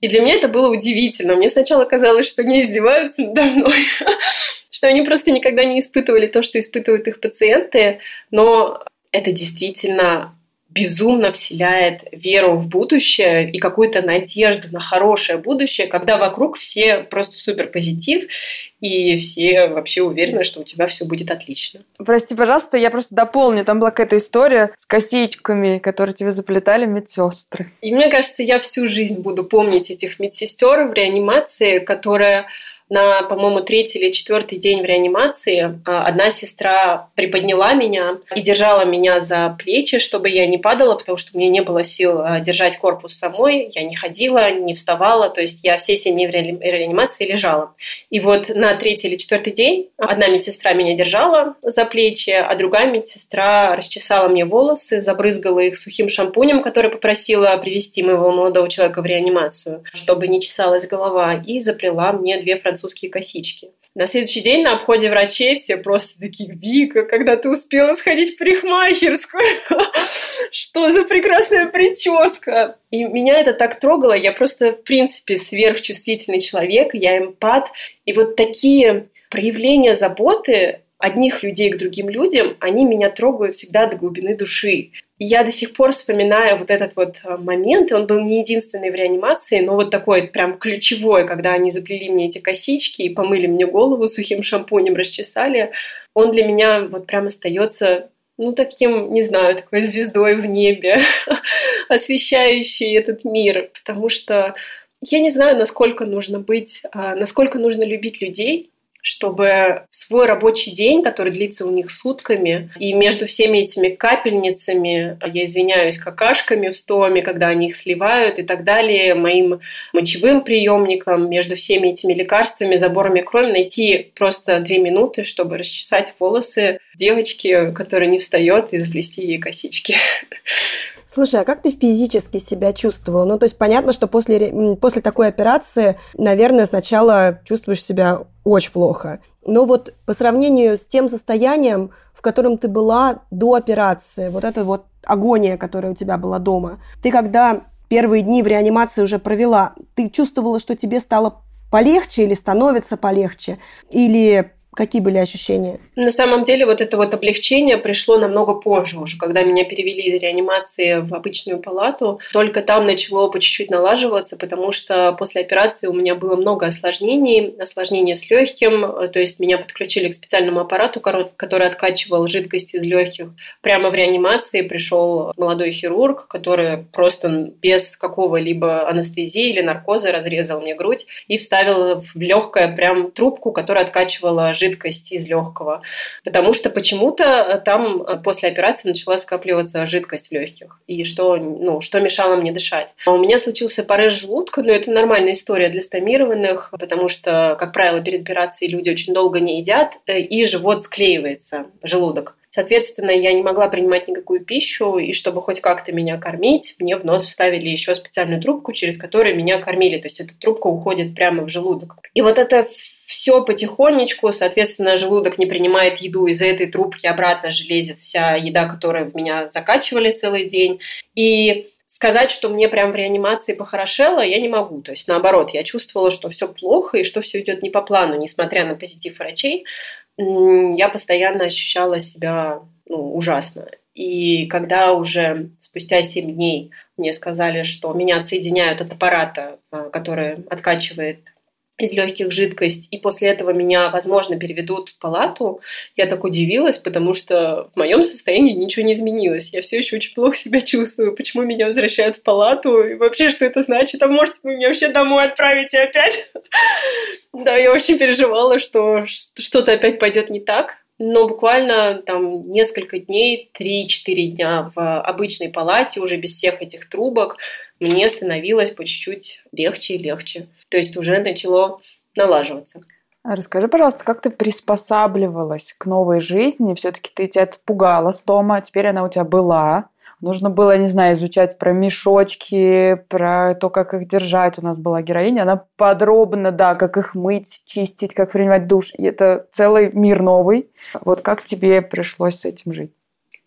Speaker 1: И для меня это было удивительно. Мне сначала казалось, что они издеваются надо мной, что они просто никогда не испытывали то, что испытывают их пациенты, но это действительно безумно вселяет веру в будущее и какую-то надежду на хорошее будущее, когда вокруг все просто супер позитив, и все вообще уверены, что у тебя все будет отлично.
Speaker 3: Прости, пожалуйста, я просто дополню. Там была какая-то история с косичками, которые тебе заплетали медсестры.
Speaker 1: И мне кажется, я всю жизнь буду помнить этих медсестер в реанимации, которые на, по-моему, третий или четвертый день в реанимации а, одна сестра приподняла меня и держала меня за плечи, чтобы я не падала, потому что меня не было сил а, держать корпус самой. Я не ходила, не вставала, то есть я все семь дней в реанимации лежала. И вот на третий или четвертый день одна медсестра меня держала за плечи, а другая медсестра расчесала мне волосы, забрызгала их сухим шампунем, который попросила привести моего молодого человека в реанимацию, чтобы не чесалась голова, и заплела мне две французские французские косички. На следующий день на обходе врачей все просто такие, Вика, когда ты успела сходить в парикмахерскую? Что за прекрасная прическа? И меня это так трогало. Я просто, в принципе, сверхчувствительный человек, я эмпат. И вот такие проявления заботы одних людей к другим людям, они меня трогают всегда до глубины души. И я до сих пор вспоминаю вот этот вот э, момент, и он был не единственный в реанимации, но вот такой прям ключевой, когда они заплели мне эти косички и помыли мне голову сухим шампунем, расчесали, он для меня вот прям остается ну, таким, не знаю, такой звездой в небе, освещающей этот мир, потому что я не знаю, насколько нужно быть, а, насколько нужно любить людей, чтобы в свой рабочий день, который длится у них сутками, и между всеми этими капельницами, я извиняюсь, какашками в стоме, когда они их сливают и так далее, моим мочевым приемником, между всеми этими лекарствами, заборами крови, найти просто две минуты, чтобы расчесать волосы девочки, которая не встает, и заплести ей косички.
Speaker 2: Слушай, а как ты физически себя чувствовала? Ну, то есть понятно, что после, после такой операции, наверное, сначала чувствуешь себя очень плохо. Но вот по сравнению с тем состоянием, в котором ты была до операции, вот эта вот агония, которая у тебя была дома, ты когда первые дни в реанимации уже провела, ты чувствовала, что тебе стало полегче или становится полегче? Или Какие были ощущения?
Speaker 1: На самом деле вот это вот облегчение пришло намного позже уже, когда меня перевели из реанимации в обычную палату. Только там начало по чуть-чуть налаживаться, потому что после операции у меня было много осложнений, осложнения с легким, то есть меня подключили к специальному аппарату, который откачивал жидкость из легких. Прямо в реанимации пришел молодой хирург, который просто без какого-либо анестезии или наркоза разрезал мне грудь и вставил в легкое прям трубку, которая откачивала жидкость жидкость из легкого, потому что почему-то там после операции начала скапливаться жидкость в легких, и что, ну, что мешало мне дышать. А у меня случился порез желудка, но это нормальная история для стомированных, потому что, как правило, перед операцией люди очень долго не едят, э, и живот склеивается, желудок. Соответственно, я не могла принимать никакую пищу, и чтобы хоть как-то меня кормить, мне в нос вставили еще специальную трубку, через которую меня кормили. То есть эта трубка уходит прямо в желудок. И вот это все потихонечку, соответственно, желудок не принимает еду, из-за этой трубки обратно же лезет вся еда, которую в меня закачивали целый день. И сказать, что мне прям в реанимации похорошело, я не могу. То есть, наоборот, я чувствовала, что все плохо и что все идет не по плану, несмотря на позитив врачей. Я постоянно ощущала себя ну, ужасно. И когда уже спустя 7 дней мне сказали, что меня отсоединяют от аппарата, а, который откачивает из легких жидкость, и после этого меня, возможно, переведут в палату, я так удивилась, потому что в моем состоянии ничего не изменилось. Я все еще очень плохо себя чувствую. Почему меня возвращают в палату? И вообще, что это значит? А может, вы меня вообще домой отправите опять? Да, я очень переживала, что что-то опять пойдет не так. Но буквально там несколько дней, 3-4 дня в обычной палате, уже без всех этих трубок, мне становилось по чуть-чуть легче и легче. То есть уже начало налаживаться.
Speaker 3: А расскажи, пожалуйста, как ты приспосабливалась к новой жизни? Все-таки ты тебя пугала с дома, а теперь она у тебя была. Нужно было, не знаю, изучать про мешочки, про то, как их держать. У нас была героиня, она подробно, да, как их мыть, чистить, как принимать душ. И это целый мир новый. Вот как тебе пришлось с этим жить?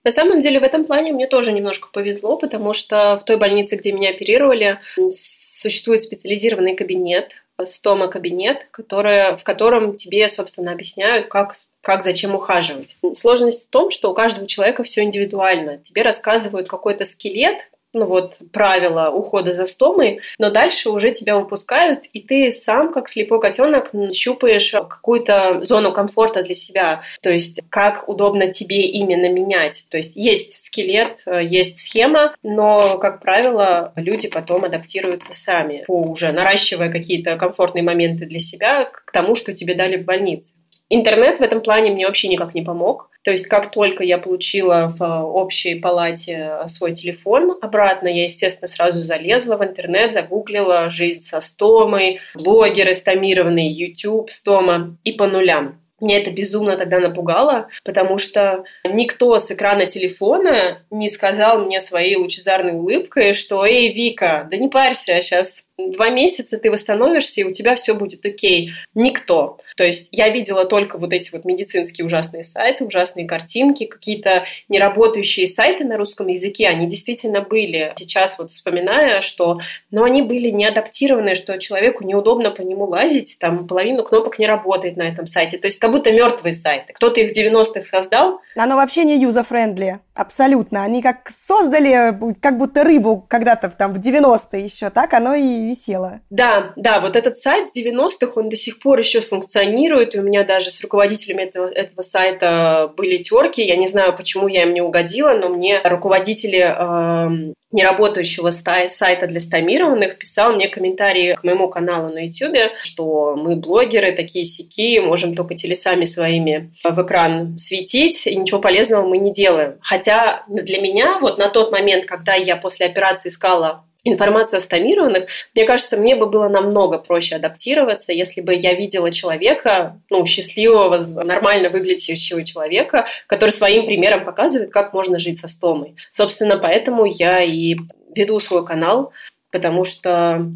Speaker 1: На самом деле в этом плане мне тоже немножко повезло, потому что в той больнице, где меня оперировали, существует специализированный кабинет, стома-кабинет, который, в котором тебе, собственно, объясняют, как как зачем ухаживать. Сложность в том, что у каждого человека все индивидуально. Тебе рассказывают какой-то скелет, ну вот, правила ухода за стомой, но дальше уже тебя выпускают, и ты сам, как слепой котенок, щупаешь какую-то зону комфорта для себя, то есть как удобно тебе именно менять. То есть есть скелет, есть схема, но, как правило, люди потом адаптируются сами, уже наращивая какие-то комфортные моменты для себя к тому, что тебе дали в больнице. Интернет в этом плане мне вообще никак не помог. То есть как только я получила в общей палате свой телефон обратно, я, естественно, сразу залезла в интернет, загуглила «Жизнь со стомой», блогеры стомированные, YouTube стома и по нулям. Меня это безумно тогда напугало, потому что никто с экрана телефона не сказал мне своей лучезарной улыбкой, что «Эй, Вика, да не парься, сейчас два месяца ты восстановишься, и у тебя все будет окей». Никто. То есть я видела только вот эти вот медицинские ужасные сайты, ужасные картинки, какие-то неработающие сайты на русском языке, они действительно были. Сейчас вот вспоминая, что, но они были не адаптированы, что человеку неудобно по нему лазить, там половину кнопок не работает на этом сайте. То есть как будто мертвые сайты. Кто-то их в 90-х создал.
Speaker 4: Оно вообще не user-friendly, абсолютно. Они как создали, как будто рыбу когда-то там в 90-е еще, так оно и висело.
Speaker 1: Да, да, вот этот сайт с 90-х, он до сих пор еще функционирует, и у меня даже с руководителями этого, этого сайта были терки. Я не знаю, почему я им не угодила, но мне руководители э, неработающего сайта для стомированных писал мне комментарии к моему каналу на YouTube, что мы блогеры такие-сякие, можем только телесами своими в экран светить, и ничего полезного мы не делаем. Хотя для меня вот на тот момент, когда я после операции искала информацию о стомированных, мне кажется, мне бы было намного проще адаптироваться, если бы я видела человека, ну, счастливого, нормально выглядящего человека, который своим примером показывает, как можно жить со стомой. Собственно, поэтому я и веду свой канал, потому что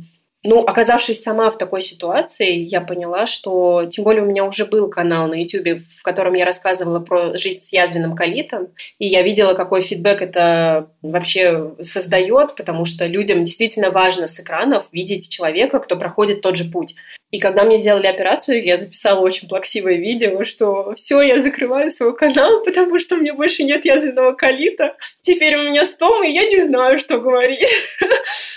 Speaker 1: ну, оказавшись сама в такой ситуации, я поняла, что, тем более у меня уже был канал на YouTube, в котором я рассказывала про жизнь с язвенным колитом, и я видела, какой фидбэк это вообще создает, потому что людям действительно важно с экранов видеть человека, кто проходит тот же путь. И когда мне сделали операцию, я записала очень плаксивое видео, что все, я закрываю свой канал, потому что у меня больше нет язвенного колита. Теперь у меня стома, и я не знаю, что говорить.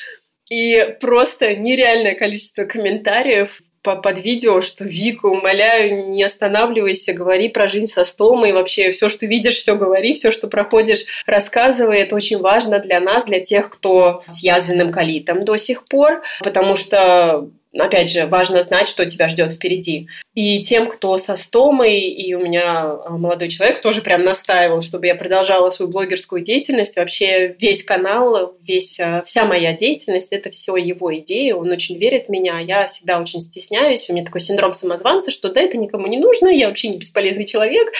Speaker 1: И просто нереальное количество комментариев под видео, что Вика, умоляю, не останавливайся, говори про жизнь со стомой, вообще все, что видишь, все говори, все, что проходишь, рассказывай. Это очень важно для нас, для тех, кто с язвенным колитом до сих пор, потому что опять же, важно знать, что тебя ждет впереди. И тем, кто со стомой, и у меня а, молодой человек тоже прям настаивал, чтобы я продолжала свою блогерскую деятельность. Вообще весь канал, весь, а, вся моя деятельность – это все его идеи. Он очень верит в меня, я всегда очень стесняюсь. У меня такой синдром самозванца, что да, это никому не нужно, я вообще не бесполезный человек.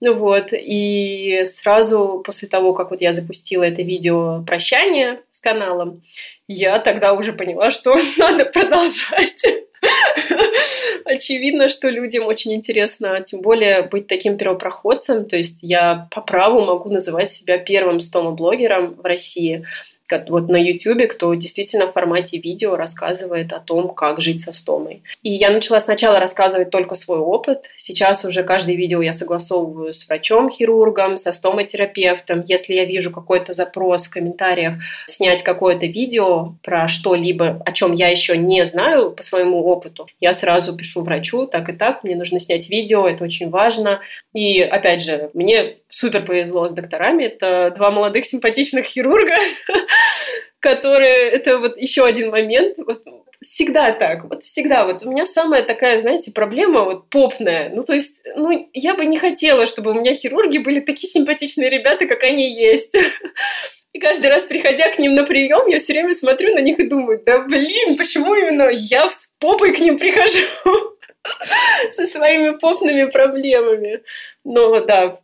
Speaker 1: Ну вот, и сразу после того, как вот я запустила это видео прощания с каналом, я тогда уже поняла, что надо продолжать. Очевидно, что людям очень интересно, тем более быть таким первопроходцем. То есть я по праву могу называть себя первым стомоблогером в России. Вот на YouTube, кто действительно в формате видео рассказывает о том, как жить со стомой. И я начала сначала рассказывать только свой опыт. Сейчас уже каждое видео я согласовываю с врачом-хирургом, со стоматерапевтом. Если я вижу какой-то запрос в комментариях снять какое-то видео про что-либо, о чем я еще не знаю по своему опыту, я сразу пишу врачу, так и так, мне нужно снять видео, это очень важно. И опять же, мне супер повезло с докторами. Это два молодых симпатичных хирурга, которые... Это вот еще один момент. Вот всегда так, вот всегда. Вот у меня самая такая, знаете, проблема вот попная. Ну, то есть, ну, я бы не хотела, чтобы у меня хирурги были такие симпатичные ребята, как они есть. И каждый раз, приходя к ним на прием, я все время смотрю на них и думаю, да блин, почему именно я с попой к ним прихожу? со своими попными проблемами. Но да,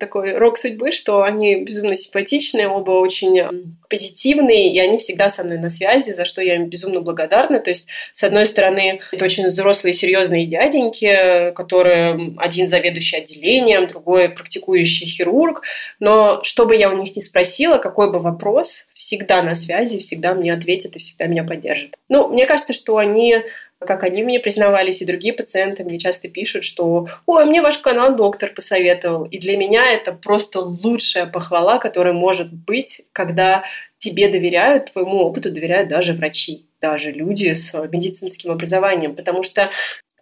Speaker 1: такой рок судьбы, что они безумно симпатичные, оба очень позитивные, и они всегда со мной на связи, за что я им безумно благодарна. То есть, с одной стороны, это очень взрослые, серьезные дяденьки, которые один заведующий отделением, другой практикующий хирург. Но что бы я у них ни спросила, какой бы вопрос, всегда на связи, всегда мне ответят и всегда меня поддержат. Ну, мне кажется, что они как они мне признавались, и другие пациенты мне часто пишут, что «Ой, мне ваш канал доктор посоветовал». И для меня это просто лучшая похвала, которая может быть, когда тебе доверяют, твоему опыту доверяют даже врачи даже люди с медицинским образованием, потому что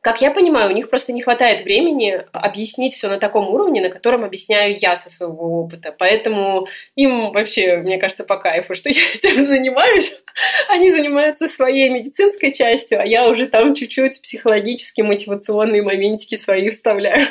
Speaker 1: как я понимаю, у них просто не хватает времени объяснить все на таком уровне, на котором объясняю я со своего опыта. Поэтому им вообще, мне кажется, по кайфу, что я этим занимаюсь. Они занимаются своей медицинской частью, а я уже там чуть-чуть психологически мотивационные моментики свои вставляю.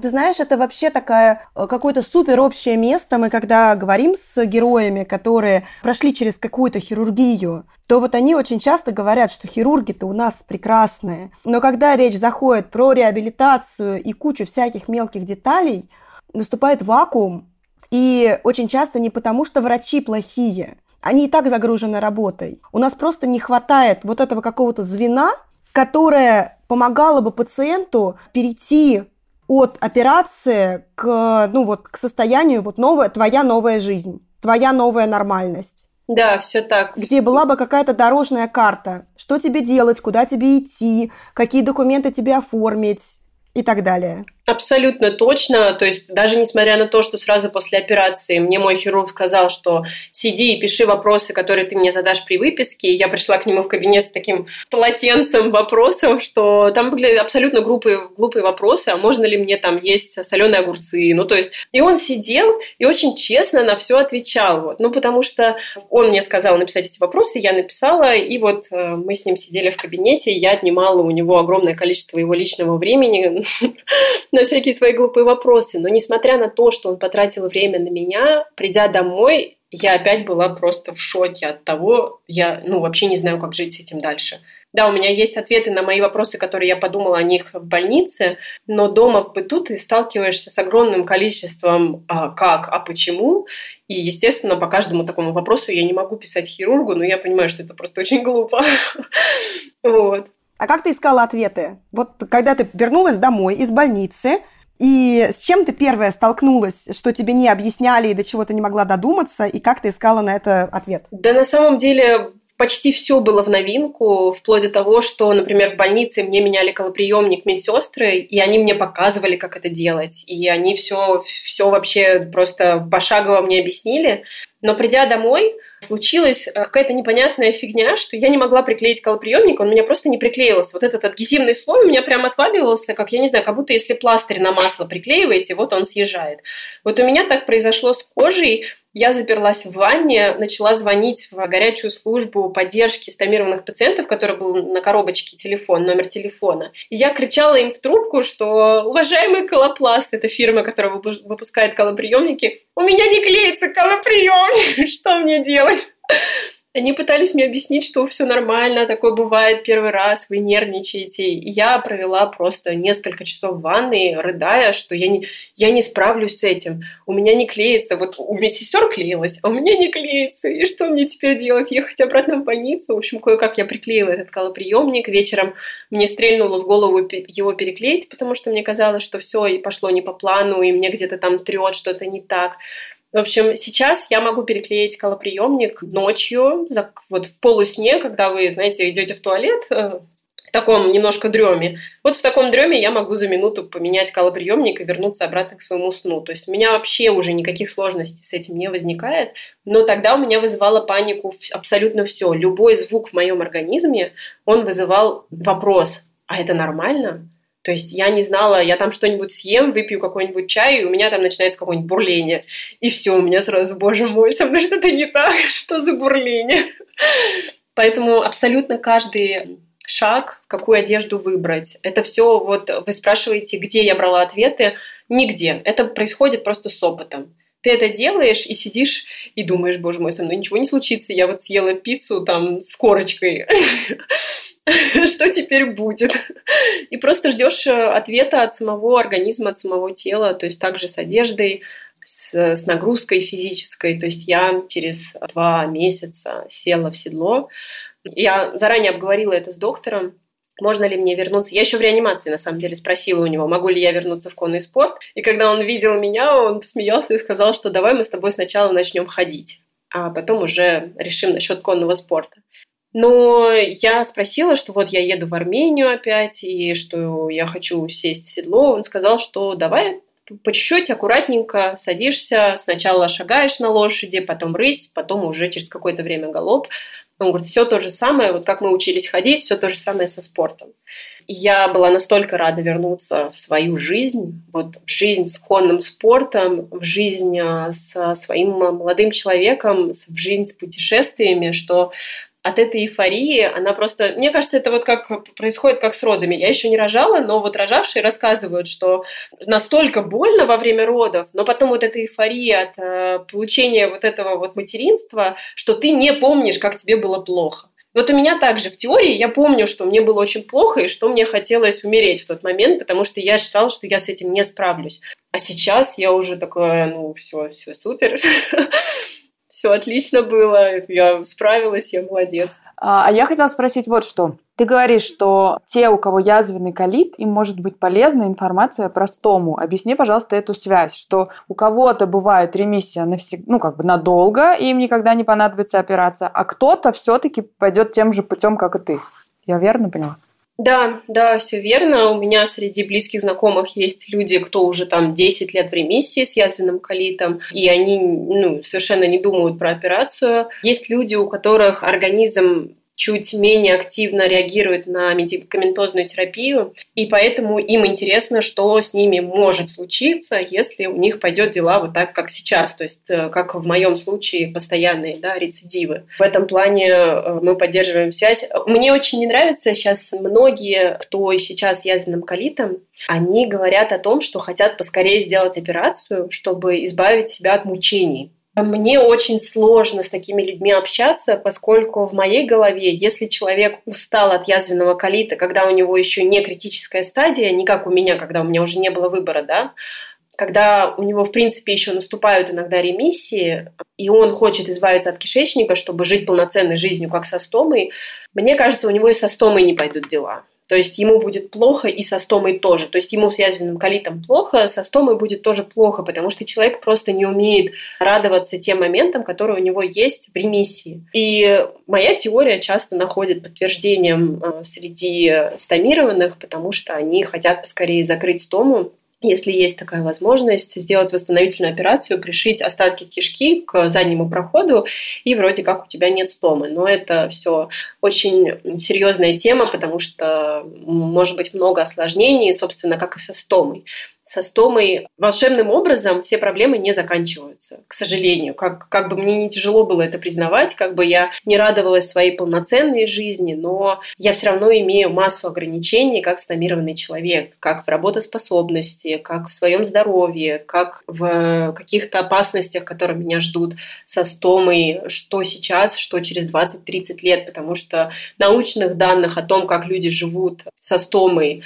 Speaker 4: Ты знаешь, это вообще такая э, какое-то супер общее место. Мы когда говорим с героями, которые прошли через какую-то хирургию, то вот они очень часто говорят, что хирурги-то у нас прекрасные. Но когда речь заходит про реабилитацию и кучу всяких мелких деталей, наступает вакуум. И очень часто не потому, что врачи плохие, они и так загружены работой. У нас просто не хватает вот этого какого-то звена, которое помогало бы пациенту перейти от операции к, ну вот, к состоянию вот новая, твоя новая жизнь, твоя новая нормальность.
Speaker 1: Да, все так.
Speaker 4: Где была бы какая-то дорожная карта, что тебе делать, куда тебе идти, какие документы тебе оформить и так далее.
Speaker 1: Абсолютно точно. То есть даже несмотря на то, что сразу после операции мне мой хирург сказал, что сиди и пиши вопросы, которые ты мне задашь при выписке, я пришла к нему в кабинет с таким полотенцем вопросов, что там были абсолютно глупые, глупые вопросы, а можно ли мне там есть соленые огурцы? Ну, то есть, и он сидел и очень честно на все отвечал. Вот. Ну, потому что он мне сказал написать эти вопросы, я написала, и вот э, мы с ним сидели в кабинете, и я отнимала у него огромное количество его личного времени на всякие свои глупые вопросы. Но несмотря на то, что он потратил время на меня, придя домой, я опять была просто в шоке от того, я ну, вообще не знаю, как жить с этим дальше. Да, у меня есть ответы на мои вопросы, которые я подумала о них в больнице, но дома в быту ты сталкиваешься с огромным количеством а, как, а почему. И, естественно, по каждому такому вопросу я не могу писать хирургу, но я понимаю, что это просто очень глупо.
Speaker 4: Вот. А как ты искала ответы? Вот когда ты вернулась домой из больницы, и с чем ты первая столкнулась, что тебе не объясняли и до чего ты не могла додуматься, и как ты искала на это ответ?
Speaker 1: Да на самом деле почти все было в новинку, вплоть до того, что, например, в больнице мне меняли колоприемник медсестры, и они мне показывали, как это делать. И они все, все вообще просто пошагово мне объяснили. Но придя домой, случилась э, какая-то непонятная фигня, что я не могла приклеить колоприемник, он у меня просто не приклеивался. Вот этот адгезивный слой у меня прям отваливался, как, я не знаю, как будто если пластырь на масло приклеиваете, вот он съезжает. Вот у меня так произошло с кожей, я заперлась в ванне, начала звонить в горячую службу поддержки стомированных пациентов, который был на коробочке телефон, номер телефона. И я кричала им в трубку, что уважаемый колопласт, это фирма, которая выпускает колоприемники, у меня не клеится колоприемник, что мне делать? Они пытались мне объяснить, что все нормально, такое бывает первый раз, вы нервничаете. И я провела просто несколько часов в ванной, рыдая, что я не, я не справлюсь с этим. У меня не клеится. Вот у медсестер клеилось, а у меня не клеится. И что мне теперь делать? Ехать обратно в больницу? В общем, кое-как я приклеила этот колоприемник. Вечером мне стрельнуло в голову его переклеить, потому что мне казалось, что все и пошло не по плану, и мне где-то там трет что-то не так. В общем, сейчас я могу переклеить колоприемник ночью, вот в полусне, когда вы, знаете, идете в туалет, э, в таком немножко дреме. Вот в таком дреме я могу за минуту поменять колоприемник и вернуться обратно к своему сну. То есть у меня вообще уже никаких сложностей с этим не возникает. Но тогда у меня вызывало панику абсолютно все. Любой звук в моем организме, он вызывал вопрос, а это нормально? То есть я не знала, я там что-нибудь съем, выпью какой-нибудь чай, и у меня там начинается какое-нибудь бурление. И все, у меня сразу, боже мой, со мной что-то не так, что за бурление. Поэтому абсолютно каждый шаг, какую одежду выбрать. Это все, вот вы спрашиваете, где я брала ответы. Нигде. Это происходит просто с опытом. Ты это делаешь и сидишь и думаешь, боже мой, со мной ничего не случится. Я вот съела пиццу там с корочкой. что теперь будет? И просто ждешь э, ответа от самого организма, от самого тела, то есть также с одеждой, с, с нагрузкой физической. То есть я через два месяца села в седло. Я заранее обговорила это с доктором, можно ли мне вернуться. Я еще в реанимации, на самом деле, спросила у него, могу ли я вернуться в конный спорт. И когда он видел меня, он посмеялся и сказал, что давай мы с тобой сначала начнем ходить, а потом уже решим насчет конного спорта. Но я спросила, что вот я еду в Армению опять, и что я хочу сесть в седло. Он сказал, что давай по чуть-чуть, аккуратненько садишься, сначала шагаешь на лошади, потом рысь, потом уже через какое-то время галоп. Он говорит, все то же самое, вот как мы учились ходить, все то же самое со спортом. И я была настолько рада вернуться в свою жизнь, вот в жизнь с конным спортом, в жизнь а, со своим молодым человеком, в жизнь с путешествиями, что от этой эйфории, она просто... Мне кажется, это вот как происходит как с родами. Я еще не рожала, но вот рожавшие рассказывают, что настолько больно во время родов, но потом вот эта эйфория от э, получения вот этого вот материнства, что ты не помнишь, как тебе было плохо. Вот у меня также в теории я помню, что мне было очень плохо и что мне хотелось умереть в тот момент, потому что я считала, что я с этим не справлюсь. А сейчас я уже такое, ну, все, все супер. все отлично было, я справилась, я молодец.
Speaker 3: А, а я хотела спросить вот что. Ты говоришь, что те, у кого язвенный колит, им может быть полезна информация про стому. Объясни, пожалуйста, эту связь, что у кого-то бывает ремиссия навсегда, ну, как бы надолго, и им никогда не понадобится операция, а кто-то все-таки пойдет тем же путем, как и ты. Я верно поняла?
Speaker 1: Да, да, все верно. У меня среди близких знакомых есть люди, кто уже там 10 лет в ремиссии с язвенным колитом, и они ну, совершенно не думают про операцию. Есть люди, у которых организм чуть менее активно реагируют на медикаментозную терапию, и поэтому им интересно, что с ними может случиться, если у них пойдет дела вот так, как сейчас, то есть э, как в моем случае постоянные да, рецидивы. В этом плане э, мы поддерживаем связь. Мне очень не нравится сейчас многие, кто сейчас с язвенным колитом, они говорят о том, что хотят поскорее сделать операцию, чтобы избавить себя от мучений. Мне очень сложно с такими людьми общаться, поскольку в моей голове, если человек устал от язвенного колита, когда у него еще не критическая стадия, не как у меня, когда у меня уже не было выбора, да, когда у него, в принципе, еще наступают иногда ремиссии, и он хочет избавиться от кишечника, чтобы жить полноценной жизнью, как со стомой, мне кажется, у него и со стомой не пойдут дела. То есть ему будет плохо и со стомой тоже. То есть ему с язвенным колитом плохо, со стомой будет тоже плохо, потому что человек просто не умеет радоваться тем моментам, которые у него есть в ремиссии. И моя теория часто находит подтверждением э, среди стомированных, потому что они хотят поскорее закрыть стому, если есть такая возможность, сделать восстановительную операцию, пришить остатки кишки к заднему проходу, и вроде как у тебя нет стомы. Но это все очень серьезная тема, потому что может быть много осложнений, собственно, как и со стомой со стомой волшебным образом все проблемы не заканчиваются, к сожалению. Как, как бы мне не тяжело было это признавать, как бы я не радовалась своей полноценной жизни, но я все равно имею массу ограничений как стомированный человек, как в работоспособности, как в своем здоровье, как в каких-то опасностях, которые меня ждут со стомой, что сейчас, что через 20-30 лет, потому что научных данных о том, как люди живут со стомой,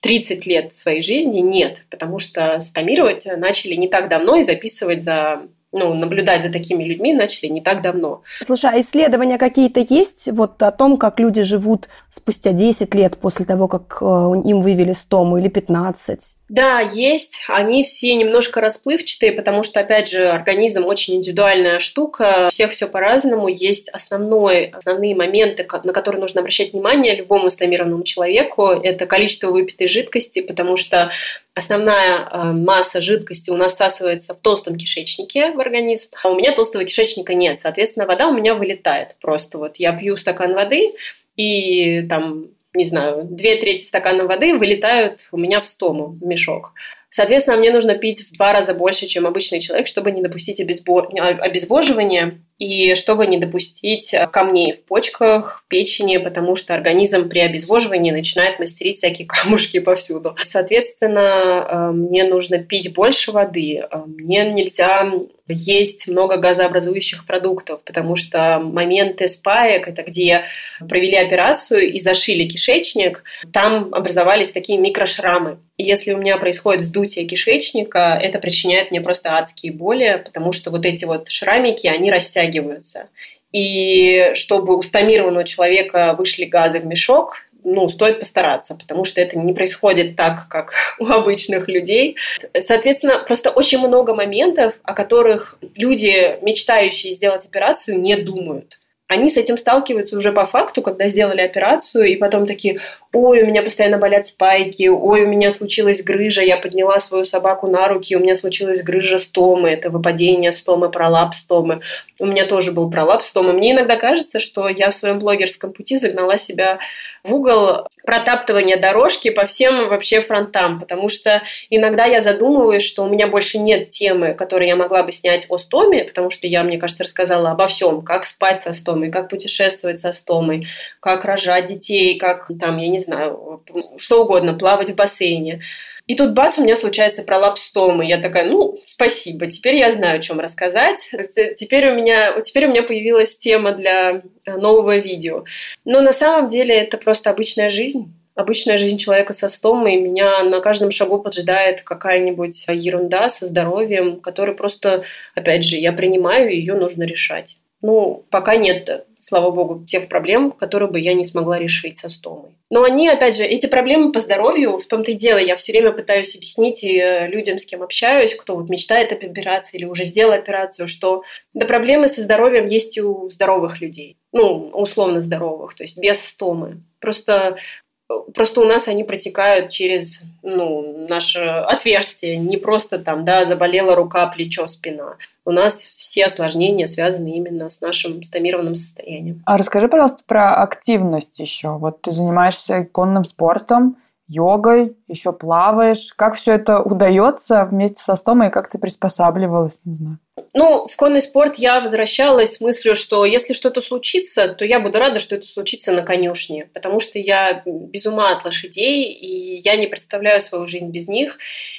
Speaker 1: 30 лет своей жизни нет, потому что стомировать начали не так давно и записывать за ну, наблюдать за такими людьми начали не так давно.
Speaker 4: Слушай, а исследования какие-то есть вот о том, как люди живут спустя 10 лет после того, как э, им вывели стому, или 15?
Speaker 1: Да, есть. Они все немножко расплывчатые, потому что, опять же, организм очень индивидуальная штука. У всех все по-разному. Есть основной, основные моменты, на которые нужно обращать внимание любому стомированному человеку. Это количество выпитой жидкости, потому что основная э, масса жидкости у нас всасывается в толстом кишечнике в организм, а у меня толстого кишечника нет. Соответственно, вода у меня вылетает просто. Вот я пью стакан воды, и там не знаю, две трети стакана воды вылетают у меня в стому, в мешок. Соответственно, мне нужно пить в два раза больше, чем обычный человек, чтобы не допустить обезвоживания и чтобы не допустить камней в почках, в печени, потому что организм при обезвоживании начинает мастерить всякие камушки повсюду. Соответственно, э, мне нужно пить больше воды. Э, мне нельзя есть много газообразующих продуктов, потому что моменты спаек, это где провели операцию и зашили кишечник, там образовались такие микрошрамы. И если у меня происходит вздутие кишечника, это причиняет мне просто адские боли, потому что вот эти вот шрамики, они растягиваются. И чтобы у стомированного человека вышли газы в мешок, ну, стоит постараться, потому что это не происходит так, как у обычных людей. Соответственно, просто очень много моментов, о которых люди, мечтающие сделать операцию, не думают они с этим сталкиваются уже по факту, когда сделали операцию, и потом такие, ой, у меня постоянно болят спайки, ой, у меня случилась грыжа, я подняла свою собаку на руки, у меня случилась грыжа стомы, это выпадение стомы, пролапс стомы. У меня тоже был пролапс стомы. Мне иногда кажется, что я в своем блогерском пути загнала себя в угол протаптывания дорожки по всем вообще фронтам, потому что иногда я задумываюсь, что у меня больше нет темы, которую я могла бы снять о стоме, потому что я, мне кажется, рассказала обо всем, как спать со стомой, как путешествовать со стомой, как рожать детей, как там, я не знаю, что угодно, плавать в бассейне. И тут бац, у меня случается пролапс стомы. Я такая, ну, спасибо, теперь я знаю, о чем рассказать. Теперь у меня, теперь у меня появилась тема для э, нового видео. Но на самом деле это просто обычная жизнь обычная жизнь человека со стомой. Меня на каждом шагу поджидает какая-нибудь ерунда со здоровьем, которую просто, опять же, я принимаю, и ее нужно решать. Ну, пока нет, слава богу, тех проблем, которые бы я не смогла решить со стомой. Но они, опять же, эти проблемы по здоровью, в том-то и дело, я все время пытаюсь объяснить э, людям, с кем общаюсь, кто вот мечтает об операции или уже сделал операцию, что да, проблемы со здоровьем есть и у здоровых людей, ну, условно здоровых, то есть без стомы. Просто Просто у нас они протекают через ну, наше отверстие, не просто там, да, заболела рука, плечо, спина. У нас все осложнения связаны именно с нашим стомированным состоянием.
Speaker 3: А расскажи, пожалуйста, про активность еще. Вот ты занимаешься конным спортом, йогой, еще плаваешь. Как все это удается вместе со стомой, и как ты приспосабливалась, не знаю?
Speaker 1: Ну, в конный спорт я возвращалась с мыслью, что если что-то случится, то я буду рада, что это случится на конюшне, потому что я без ума от лошадей, и я не представляю свою жизнь без них.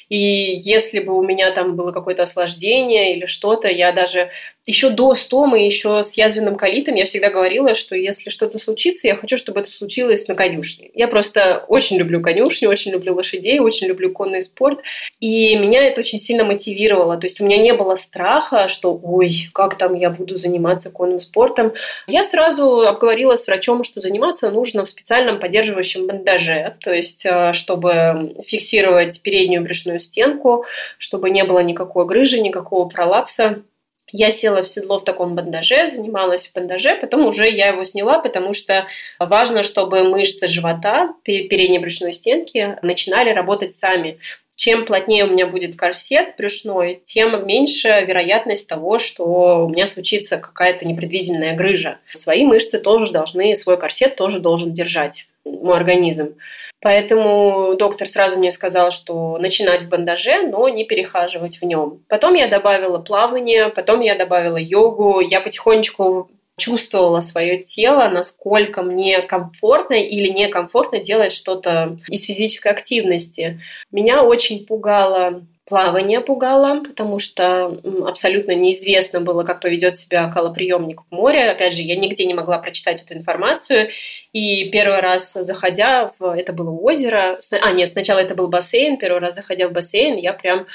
Speaker 1: И если бы у меня там было какое-то осложнение или что-то, я даже еще до стомы, еще с язвенным колитом, я всегда говорила, что если что-то случится, я хочу, чтобы это случилось на конюшне. Я просто очень люблю конюшню, очень люблю лошадей, очень люблю конный спорт, и меня это очень сильно мотивировало. То есть у меня не было страха, что ой, как там я буду заниматься конным спортом. Я сразу обговорила с врачом, что заниматься нужно в специальном поддерживающем бандаже, то есть э, чтобы фиксировать переднюю брюшную стенку, чтобы не было никакой грыжи, никакого пролапса. Я села в седло в таком бандаже, занималась в бандаже, потом уже я его сняла, потому что важно, чтобы мышцы живота, передней брюшной стенки начинали работать сами чем плотнее у меня будет корсет брюшной, тем меньше вероятность того, что у меня случится какая-то непредвиденная грыжа. Свои мышцы тоже должны, свой корсет тоже должен держать мой организм. Поэтому доктор сразу мне сказал, что начинать в бандаже, но не перехаживать в нем. Потом я добавила плавание, потом я добавила йогу. Я потихонечку чувствовала свое тело, насколько мне комфортно или некомфортно делать что-то из физической активности. Меня очень пугало плавание пугало, потому что абсолютно неизвестно было, как поведет себя колоприемник в море. Опять же, я нигде не могла прочитать эту информацию. И первый раз заходя в... Это было озеро. А, нет, сначала это был бассейн. Первый раз заходя в бассейн, я прям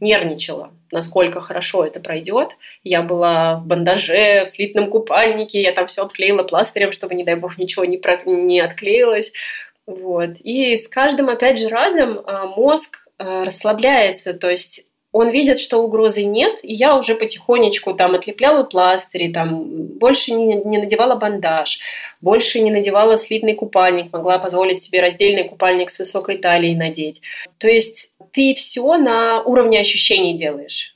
Speaker 1: нервничала, насколько хорошо это пройдет. Я была в бандаже, в слитном купальнике, я там все обклеила пластырем, чтобы, не дай бог, ничего не, про... не отклеилось. Вот. И с каждым, опять же, разом а, мозг расслабляется, то есть он видит, что угрозы нет, и я уже потихонечку там отлепляла пластыри, там больше не, не надевала бандаж, больше не надевала слитный купальник, могла позволить себе раздельный купальник с высокой талией надеть. То есть ты все на уровне ощущений делаешь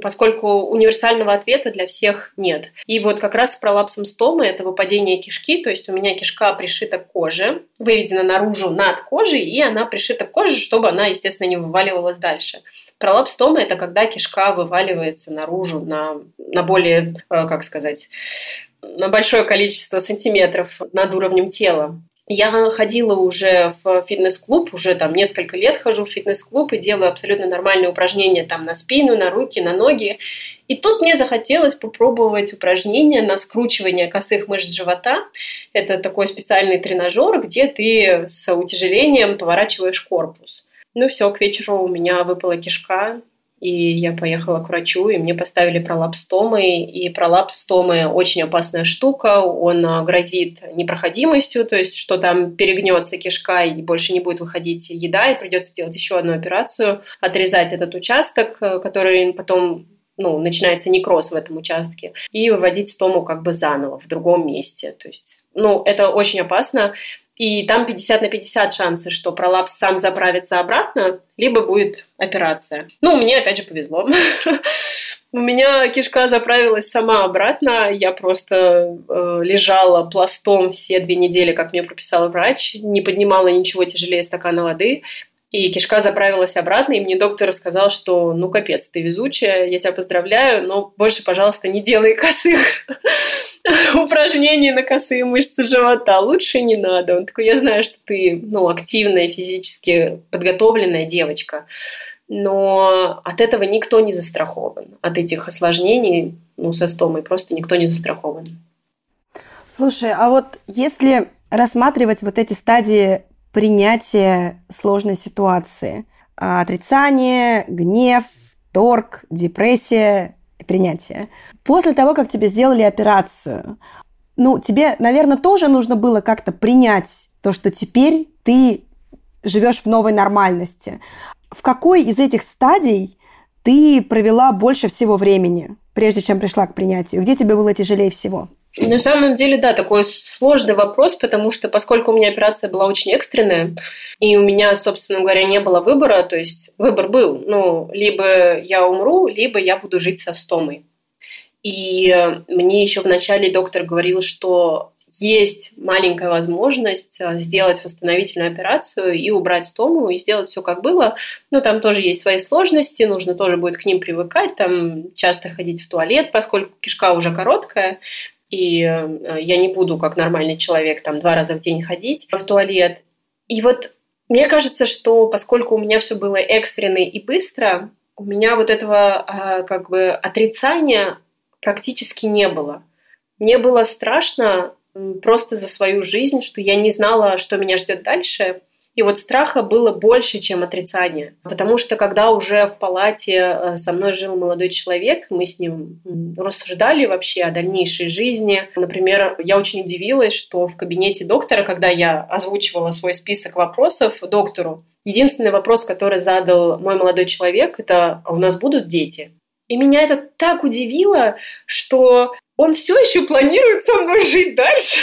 Speaker 1: поскольку универсального ответа для всех нет. И вот как раз с пролапсом стомы это выпадение кишки, то есть у меня кишка пришита к коже, выведена наружу над кожей, и она пришита к коже, чтобы она, естественно, не вываливалась дальше. Пролапс стомы – это когда кишка вываливается наружу на, на более, э, как сказать, на большое количество сантиметров над уровнем тела. Я ходила уже в фитнес-клуб, уже там несколько лет хожу в фитнес-клуб и делаю абсолютно нормальные упражнения там на спину, на руки, на ноги. И тут мне захотелось попробовать упражнения на скручивание косых мышц живота. Это такой специальный тренажер, где ты с утяжелением поворачиваешь корпус. Ну все, к вечеру у меня выпала кишка, и я поехала к врачу, и мне поставили пролапс стомы, и пролапс стомы очень опасная штука, он а, грозит непроходимостью, то есть что там перегнется кишка и больше не будет выходить еда, и придется делать еще одну операцию, отрезать этот участок, э, который потом ну, начинается некроз в этом участке, и выводить стому как бы заново в другом месте. То есть, ну, это очень опасно. И там 50 на 50 шансы, что пролапс сам заправится обратно, либо будет операция. Ну, мне опять же повезло. У меня кишка заправилась сама обратно. Я просто э, лежала пластом все две недели, как мне прописал врач. Не поднимала ничего тяжелее стакана воды. И кишка заправилась обратно, и мне доктор сказал, что ну капец, ты везучая, я тебя поздравляю, но больше, пожалуйста, не делай косых упражнений на косые мышцы живота. Лучше не надо. Он такой, я знаю, что ты ну, активная, физически подготовленная девочка, но от этого никто не застрахован. От этих осложнений, ну, со стомой просто никто не застрахован.
Speaker 4: Слушай, а вот если рассматривать вот эти стадии принятие сложной ситуации. А, отрицание, гнев, торг, депрессия, принятие. После того, как тебе сделали операцию, ну, тебе, наверное, тоже нужно было как-то принять то, что теперь ты живешь в новой нормальности. В какой из этих стадий ты провела больше всего времени, прежде чем пришла к принятию? Где тебе было тяжелее всего?
Speaker 1: На самом деле, да, такой сложный вопрос, потому что поскольку у меня операция была очень экстренная, и у меня, собственно говоря, не было выбора, то есть выбор был, ну, либо я умру, либо я буду жить со стомой. И мне еще вначале доктор говорил, что есть маленькая возможность э, сделать восстановительную операцию и убрать стому, и сделать все как было. Но там тоже есть свои сложности, нужно тоже будет к ним привыкать, там часто ходить в туалет, поскольку кишка уже короткая, и э, я не буду, как нормальный человек, там два раза в день ходить в туалет. И вот мне кажется, что поскольку у меня все было экстренно и быстро, у меня вот этого а, как бы отрицания практически не было. Мне было страшно просто за свою жизнь, что я не знала, что меня ждет дальше. И вот страха было больше, чем отрицания. Потому что когда уже в палате э, со мной жил молодой человек, мы с ним рассуждали вообще о дальнейшей жизни. Например, я очень удивилась, что в кабинете доктора, когда я озвучивала свой список вопросов доктору, единственный вопрос, который задал мой молодой человек, это «А у нас будут дети?» И меня это так удивило, что он все еще планирует со мной жить дальше.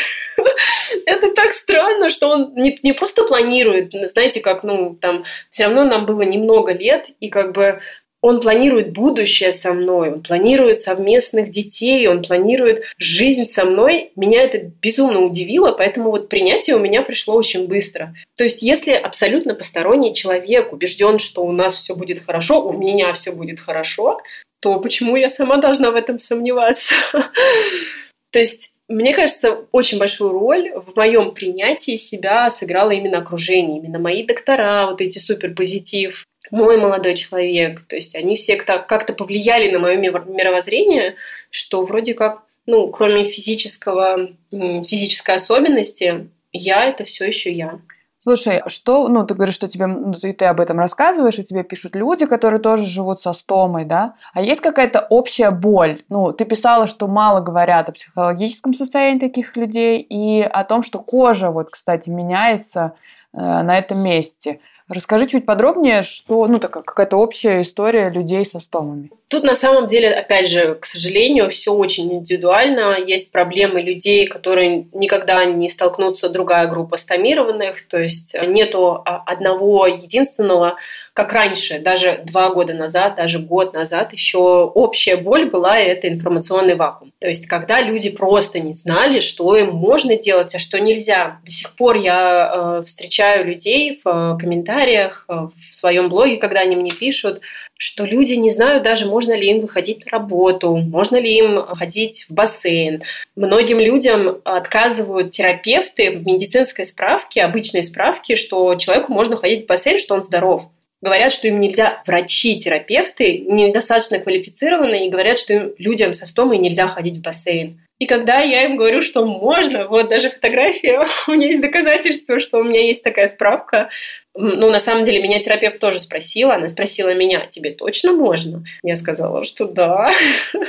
Speaker 1: Это так странно, что он не, не просто планирует, знаете, как, ну, там, все равно нам было немного лет, и как бы он планирует будущее со мной, он планирует совместных детей, он планирует жизнь со мной. Меня это безумно удивило, поэтому вот принятие у меня пришло очень быстро. То есть если абсолютно посторонний человек убежден, что у нас все будет хорошо, у меня все будет хорошо, то почему я сама должна в этом сомневаться? То есть мне кажется, очень большую роль в моем принятии себя сыграло именно окружение, именно мои доктора, вот эти суперпозитив, мой молодой человек. То есть они все как-то повлияли на мое мировоззрение, что вроде как, ну, кроме физического, физической особенности, я это все еще я.
Speaker 3: Слушай, что, ну, ты говоришь, что тебе, ну, ты, ты об этом рассказываешь, и тебе пишут люди, которые тоже живут со стомой, да? А есть какая-то общая боль? Ну, ты писала, что мало говорят о психологическом состоянии таких людей и о том, что кожа, вот, кстати, меняется э, на этом месте. Расскажи чуть подробнее, что, ну, такая какая-то общая история людей со стомами.
Speaker 1: Тут на самом деле, опять же, к сожалению, все очень индивидуально. Есть проблемы людей, которые никогда не столкнутся другая группа стомированных, то есть нету одного единственного как раньше, даже два года назад, даже год назад, еще общая боль была и это информационный вакуум. То есть, когда люди просто не знали, что им можно делать, а что нельзя. До сих пор я э, встречаю людей в э, комментариях, э, в своем блоге, когда они мне пишут, что люди не знают даже, можно ли им выходить на работу, можно ли им ходить в бассейн. Многим людям отказывают терапевты в медицинской справке, обычной справке, что человеку можно ходить в бассейн, что он здоров говорят, что им нельзя, врачи-терапевты недостаточно квалифицированные и говорят, что им, людям со стомой нельзя ходить в бассейн. И когда я им говорю, что можно, вот даже фотография, у меня есть доказательство, что у меня есть такая справка, ну, на самом деле, меня терапевт тоже спросила. Она спросила меня, тебе точно можно? Я сказала, что да.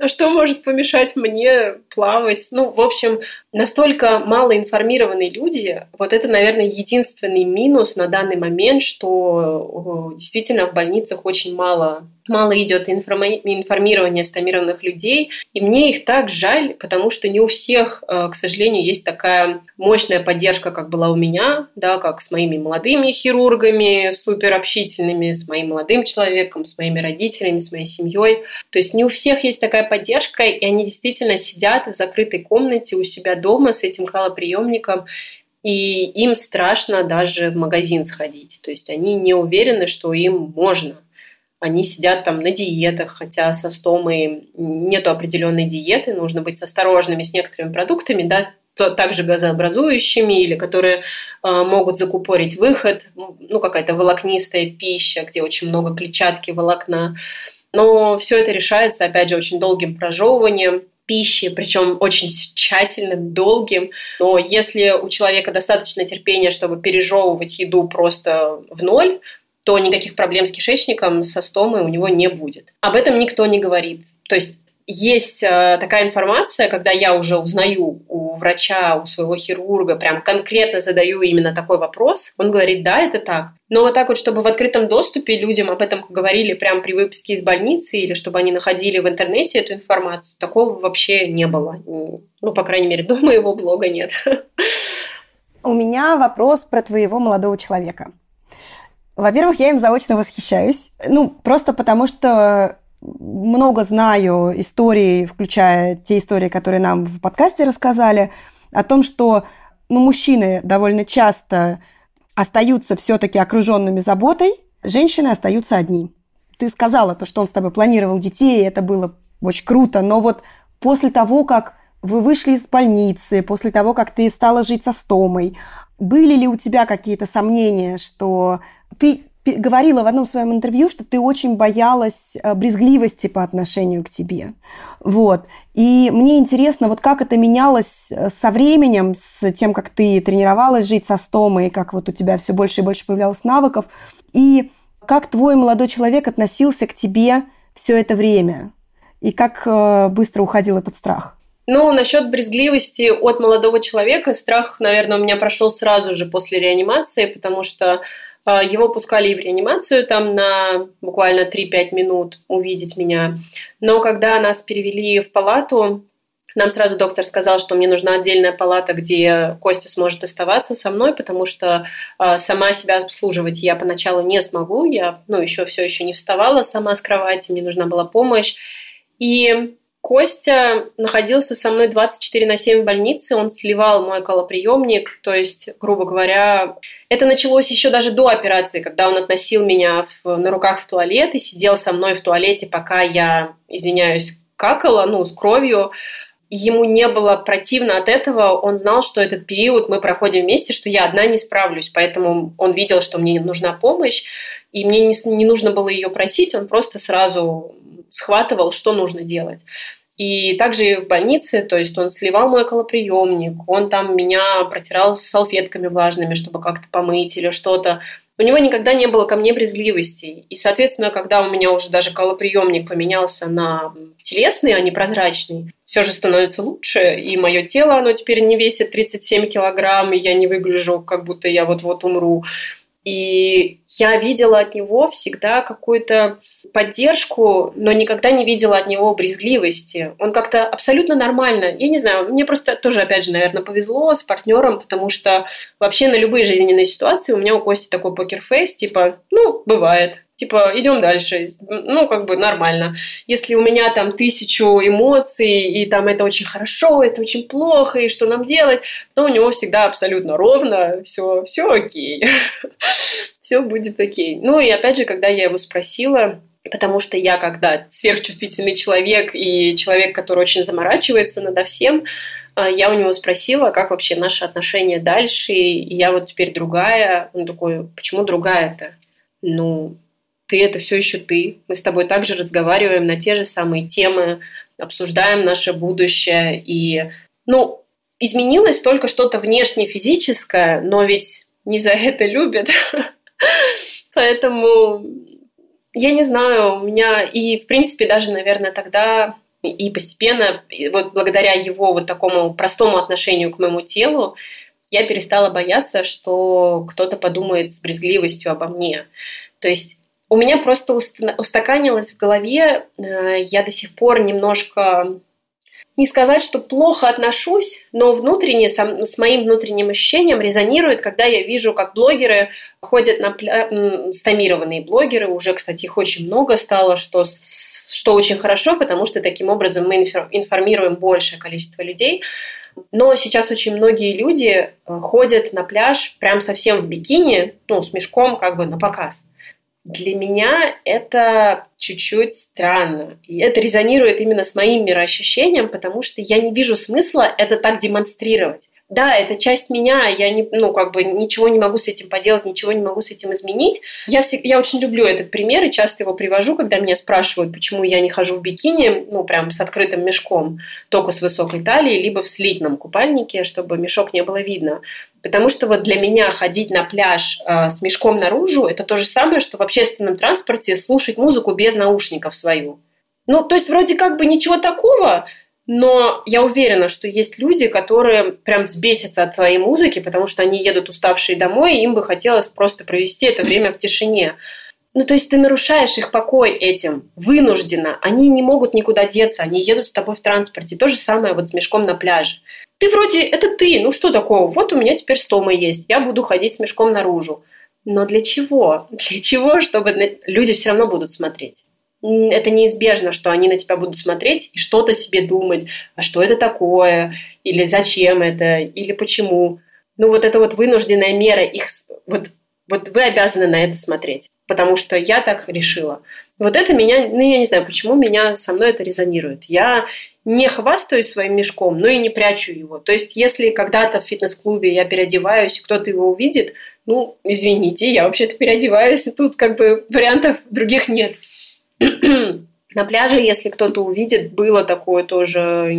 Speaker 1: А что может помешать мне плавать? Ну, в общем, настолько малоинформированные люди, вот это, наверное, единственный минус на данный момент, что действительно в больницах очень мало мало идет информирования стомированных людей, и мне их так жаль, потому что не у всех, э, к сожалению, есть такая мощная поддержка, как была у меня, да, как с моими молодыми хирургами, супер общительными, с моим молодым человеком, с моими родителями, с моей семьей. То есть не у всех есть такая поддержка, и они действительно сидят в закрытой комнате у себя дома с этим колоприемником, и им страшно даже в магазин сходить. То есть они не уверены, что им можно. Они сидят там на диетах, хотя со стомой нет определенной диеты, нужно быть осторожными с некоторыми продуктами, да, также газообразующими или которые э, могут закупорить выход, ну какая-то волокнистая пища, где очень много клетчатки, волокна. Но все это решается, опять же, очень долгим прожевыванием пищи, причем очень тщательным, долгим. Но если у человека достаточно терпения, чтобы пережевывать еду просто в ноль, то никаких проблем с кишечником, со стомой у него не будет. Об этом никто не говорит. То есть есть э, такая информация, когда я уже узнаю у врача, у своего хирурга, прям конкретно задаю именно такой вопрос, он говорит, да, это так. Но вот так вот, чтобы в открытом доступе людям об этом говорили прямо при выпуске из больницы или чтобы они находили в интернете эту информацию, такого вообще не было. Ну, по крайней мере, до моего блога нет.
Speaker 4: У меня вопрос про твоего молодого человека. Во-первых, я им заочно восхищаюсь. Ну, просто потому что много знаю историй, включая те истории, которые нам в подкасте рассказали, о том, что ну, мужчины довольно часто остаются все-таки окруженными заботой, женщины остаются одни. Ты сказала то, что он с тобой планировал детей, это было очень круто, но вот после того, как вы вышли из больницы, после того, как ты стала жить со стомой, были ли у тебя какие-то сомнения, что ты говорила в одном своем интервью, что ты очень боялась э, брезгливости по отношению к тебе. Вот. И мне интересно, вот как это менялось э, со временем, с тем, как ты тренировалась жить со стомой, как вот у тебя все больше и больше появлялось навыков, и как твой молодой человек относился к тебе все это время, и как э, быстро уходил этот страх.
Speaker 1: Ну, насчет брезгливости от молодого человека, страх, наверное, у меня прошел сразу же после реанимации, потому что его пускали и в реанимацию там на буквально 3-5 минут увидеть меня. Но когда нас перевели в палату, нам сразу доктор сказал, что мне нужна отдельная палата, где Костя сможет оставаться со мной, потому что э, сама себя обслуживать я поначалу не смогу. Я, ну, еще все еще не вставала сама с кровати, мне нужна была помощь. И Костя находился со мной 24 на 7 в больнице, он сливал мой колоприемник, то есть, грубо говоря, это началось еще даже до операции, когда он относил меня в, на руках в туалет и сидел со мной в туалете, пока я, извиняюсь, какала, ну, с кровью. Ему не было противно от этого, он знал, что этот период мы проходим вместе, что я одна не справлюсь, поэтому он видел, что мне нужна помощь, и мне не, не нужно было ее просить, он просто сразу схватывал, что нужно делать. И также в больнице, то есть он сливал мой колоприемник, он там меня протирал салфетками влажными, чтобы как-то помыть или что-то. У него никогда не было ко мне брезгливости. И, соответственно, когда у меня уже даже колоприемник поменялся на телесный, а не прозрачный, все же становится лучше. И мое тело, оно теперь не весит 37 килограмм, и я не выгляжу, как будто я вот-вот умру И я видела от него всегда какую-то поддержку, но никогда не видела от него брезгливости. Он как-то абсолютно нормально. Я не знаю, мне просто тоже, опять же, наверное, повезло с партнером, потому что вообще на любые жизненные ситуации у меня у Кости такой покерфейс, типа, ну, бывает, типа, идем дальше, ну, как бы нормально. Если у меня там тысячу эмоций, и там это очень хорошо, это очень плохо, и что нам делать, то у него всегда абсолютно ровно, все, все окей, все будет окей. Ну, и опять же, когда я его спросила, потому что я, когда сверхчувствительный человек и человек, который очень заморачивается надо всем, а, я у него спросила, как вообще наши отношения дальше, и я вот теперь другая. Он такой, почему другая-то? Ну, ты это все еще ты. Мы с тобой также разговариваем на те же самые темы, обсуждаем наше будущее. И, ну, изменилось только что-то внешне физическое, но ведь не за это любят. Поэтому я не знаю, у меня и, в принципе, даже, наверное, тогда и постепенно, вот благодаря его вот такому простому отношению к моему телу, я перестала бояться, что кто-то подумает с брезгливостью обо мне. То есть у меня просто устаканилось в голове, э, я до сих пор немножко не сказать, что плохо отношусь, но внутренне, с моим внутренним ощущением резонирует, когда я вижу, как блогеры ходят на пля... стомированные блогеры, уже, кстати, их очень много стало, что, что очень хорошо, потому что таким образом мы информируем большее количество людей. Но сейчас очень многие люди э, ходят на пляж прям совсем в бикини, ну, с мешком как бы на показ. Для меня это чуть-чуть странно. И это резонирует именно с моим мироощущением, потому что я не вижу смысла это так демонстрировать да, это часть меня, я не, ну, как бы ничего не могу с этим поделать, ничего не могу с этим изменить. Я, всег, я очень люблю этот пример и часто его привожу, когда меня спрашивают, почему я не хожу в бикини, ну, прям с открытым мешком, только с высокой талией, либо в слитном купальнике, чтобы мешок не было видно. Потому что вот для меня ходить на пляж э, с мешком наружу – это то же самое, что в общественном транспорте слушать музыку без наушников свою. Ну, то есть вроде как бы ничего такого, но я уверена, что есть люди, которые прям взбесятся от твоей музыки, потому что они едут уставшие домой, и им бы хотелось просто провести это время в тишине. Ну, то есть ты нарушаешь их покой этим, вынужденно. Они не могут никуда деться, они едут с тобой в транспорте. То же самое вот с мешком на пляже. Ты вроде, это ты, ну что такого? Вот у меня теперь стома есть, я буду ходить с мешком наружу. Но для чего? Для чего? Чтобы люди все равно будут смотреть это неизбежно, что они на тебя будут смотреть и что-то себе думать, а что это такое, или зачем это, или почему. Ну, вот это вот вынужденная мера их... Вот, вот вы обязаны на это смотреть, потому что я так решила. Вот это меня... Ну, я не знаю, почему меня со мной это резонирует. Я не хвастаюсь своим мешком, но и не прячу его. То есть, если когда-то в фитнес-клубе я переодеваюсь, кто-то его увидит, ну, извините, я вообще-то переодеваюсь, и тут как бы вариантов других нет. На пляже, если кто-то увидит, было такое тоже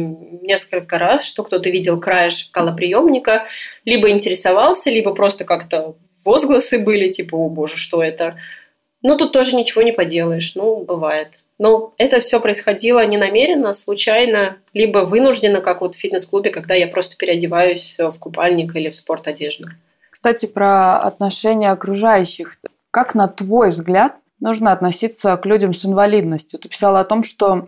Speaker 1: несколько раз, что кто-то видел край шкалоприемника, либо интересовался, либо просто как-то возгласы были, типа, о боже, что это? Ну, тут тоже ничего не поделаешь, ну, бывает. Но это все происходило не намеренно, случайно, либо вынужденно, как вот в фитнес-клубе, когда я просто переодеваюсь в купальник или в спорт-одежду.
Speaker 3: Кстати, про отношения окружающих. Как, на твой взгляд, нужно относиться к людям с инвалидностью. Ты писала о том, что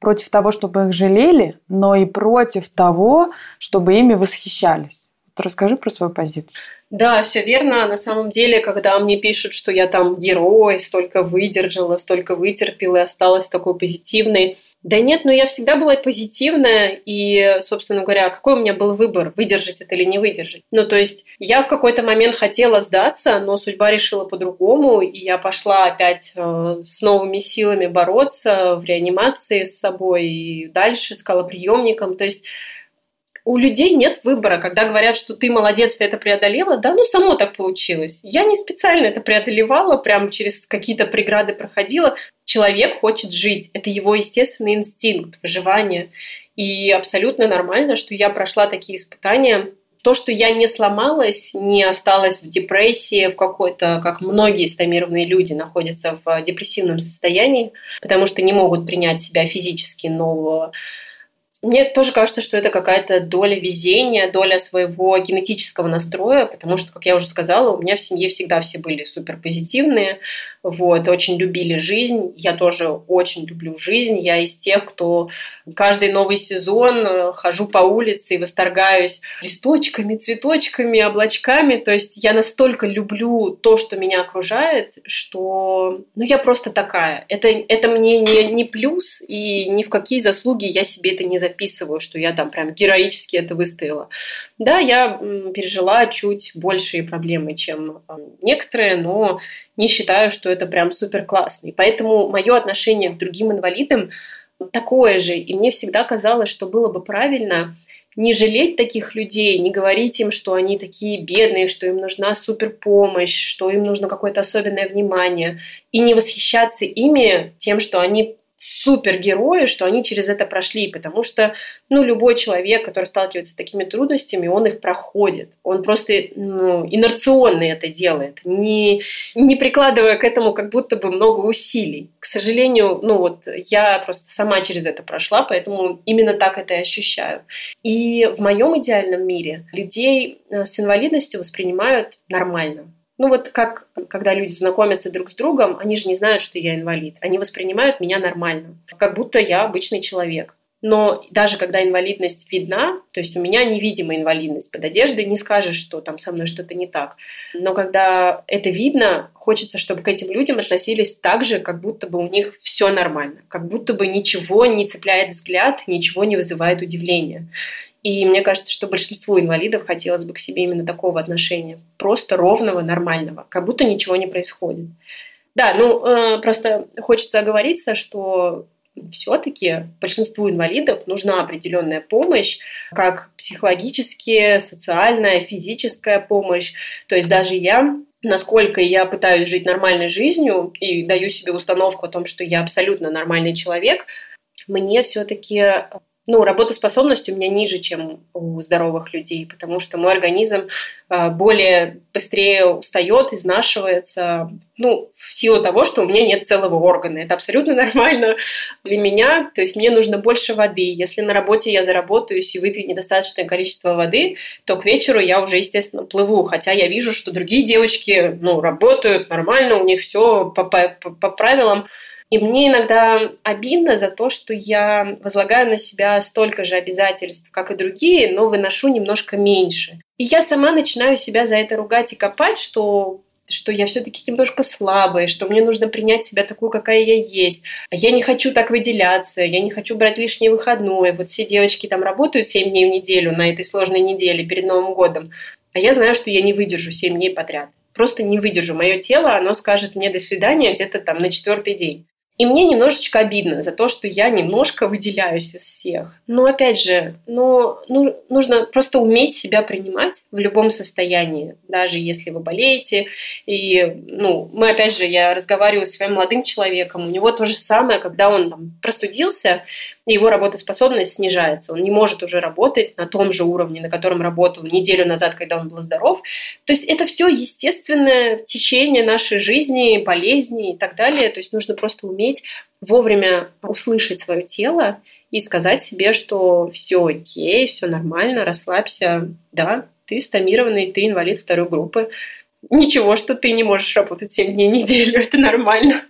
Speaker 3: против того, чтобы их жалели, но и против того, чтобы ими восхищались. Расскажи про свою позицию.
Speaker 1: Да, все верно. На самом деле, когда мне пишут, что я там герой, столько выдержала, столько вытерпела и осталась такой позитивной, да нет, но я всегда была позитивная, и, собственно говоря, какой у меня был выбор, выдержать это или не выдержать. Ну, то есть я в какой-то момент хотела сдаться, но судьба решила по-другому, и я пошла опять э, с новыми силами бороться в реанимации с собой и дальше с колоприемником. То есть у людей нет выбора, когда говорят, что ты молодец, ты это преодолела. Да, ну само так получилось. Я не специально это преодолевала, прям через какие-то преграды проходила. Человек хочет жить. Это его естественный инстинкт выживания. И абсолютно нормально, что я прошла такие испытания. То, что я не сломалась, не осталась в депрессии, в какой-то, как многие стомированные люди находятся в депрессивном состоянии, потому что не могут принять себя физически нового мне тоже кажется, что это какая-то доля везения, доля своего генетического настроя, потому что, как я уже сказала, у меня в семье всегда все были супер позитивные, вот, очень любили жизнь. Я тоже очень люблю жизнь. Я из тех, кто каждый новый сезон э, хожу по улице и восторгаюсь листочками, цветочками, облачками. То есть я настолько люблю то, что меня окружает, что ну, я просто такая. Это, это мне не, не плюс, и ни в какие заслуги я себе это не записываю, что я там прям героически это выстояла. Да, я пережила чуть большие проблемы, чем некоторые, но не считаю, что это прям супер классно. И поэтому мое отношение к другим инвалидам такое же. И мне всегда казалось, что было бы правильно не жалеть таких людей, не говорить им, что они такие бедные, что им нужна супер помощь, что им нужно какое-то особенное внимание, и не восхищаться ими тем, что они супергерои, что они через это прошли, потому что, ну, любой человек, который сталкивается с такими трудностями, он их проходит. Он просто ну, инерционно это делает, не, не прикладывая к этому как будто бы много усилий. К сожалению, ну вот я просто сама через это прошла, поэтому именно так это и ощущаю. И в моем идеальном мире людей э, с инвалидностью воспринимают нормально. Ну вот как, когда люди знакомятся друг с другом, они же не знают, что я инвалид. Они воспринимают меня нормально, как будто я обычный человек. Но даже когда инвалидность видна, то есть у меня невидимая инвалидность под одеждой, не скажешь, что там со мной что-то не так. Но когда это видно, хочется, чтобы к этим людям относились так же, как будто бы у них все нормально, как будто бы ничего не цепляет взгляд, ничего не вызывает удивления. И мне кажется, что большинству инвалидов хотелось бы к себе именно такого отношения. Просто ровного, нормального. Как будто ничего не происходит. Да, ну, э, просто хочется оговориться, что все-таки большинству инвалидов нужна определенная помощь, как психологическая, социальная, физическая помощь. То есть даже я насколько я пытаюсь жить нормальной жизнью и даю себе установку о том, что я абсолютно нормальный человек, мне все-таки ну, работоспособность у меня ниже, чем у здоровых людей, потому что мой организм а, более быстрее устает, изнашивается, ну, в силу того, что у меня нет целого органа. Это абсолютно нормально для меня. То есть мне нужно больше воды. Если на работе я заработаюсь и выпью недостаточное количество воды, то к вечеру я уже, естественно, плыву. Хотя я вижу, что другие девочки, ну, работают нормально, у них все по, по, по правилам. И мне иногда обидно за то, что я возлагаю на себя столько же обязательств, как и другие, но выношу немножко меньше. И я сама начинаю себя за это ругать и копать, что что я все-таки немножко слабая, что мне нужно принять себя такую, какая я есть. А я не хочу так выделяться, я не хочу брать лишние выходные. Вот все девочки там работают 7 дней в неделю на этой сложной неделе перед Новым годом. А я знаю, что я не выдержу 7 дней подряд. Просто не выдержу. Мое тело, оно скажет мне до свидания где-то там на четвертый день. И мне немножечко обидно за то, что я немножко выделяюсь из всех. Но опять же, ну, ну, нужно просто уметь себя принимать в любом состоянии, даже если вы болеете. И, ну, мы опять же, я разговариваю с своим молодым человеком, у него то же самое, когда он там простудился, его работоспособность снижается. Он не может уже работать на том же уровне, на котором работал неделю назад, когда он был здоров. То есть это все естественное течение нашей жизни, болезни и так далее. То есть нужно просто уметь вовремя услышать свое тело и сказать себе, что все окей, все нормально, расслабься. Да, ты стомированный, ты инвалид второй группы. Ничего, что ты не можешь работать 7 дней в неделю, это нормально.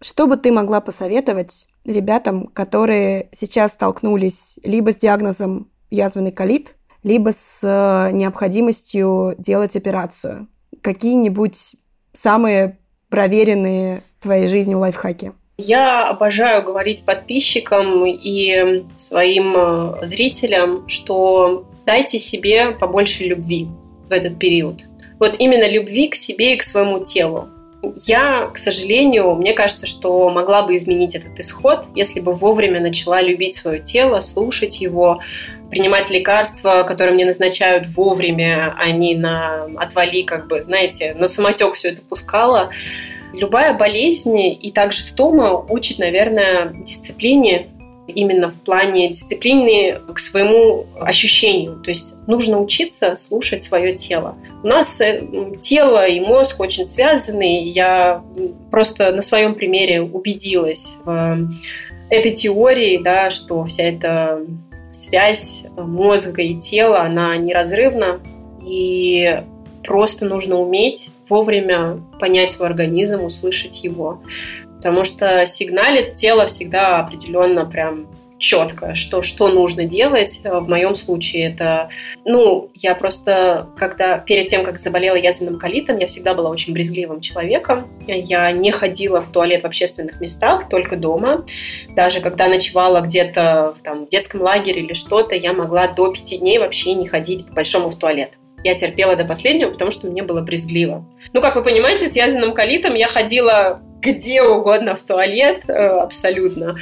Speaker 4: Что бы ты могла посоветовать ребятам, которые сейчас столкнулись либо с диагнозом язвенный колит, либо с э, необходимостью делать операцию? Какие-нибудь самые проверенные твоей жизни лайфхаки?
Speaker 1: Я обожаю говорить подписчикам и своим э, зрителям, что дайте себе побольше любви в этот период. Вот именно любви к себе и к своему телу. Я, к сожалению, мне кажется, что могла бы изменить этот исход, если бы вовремя начала любить свое тело, слушать его, принимать лекарства, которые мне назначают вовремя, а не на отвали, как бы, знаете, на самотек все это пускала. Любая болезнь и также стома учит, наверное, дисциплине, именно в плане дисциплины к своему ощущению. То есть нужно учиться слушать свое тело. У нас э, тело и мозг очень связаны. Я просто на своем примере убедилась в этой теории, да, что вся эта связь мозга и тела, она неразрывна, и просто нужно уметь вовремя понять свой организм, услышать его. Потому что сигналит тело всегда определенно прям четко, что, что нужно делать. В моем случае это, ну, я просто, когда перед тем, как заболела язвенным колитом, я всегда была очень брезгливым человеком. Я не ходила в туалет в общественных местах, только дома. Даже когда ночевала где-то там, в детском лагере или что-то, я могла до пяти дней вообще не ходить по-большому в туалет. Я терпела до последнего, потому что мне было брезгливо. Ну, как вы понимаете, с язвенным колитом я ходила где угодно в туалет, э, абсолютно.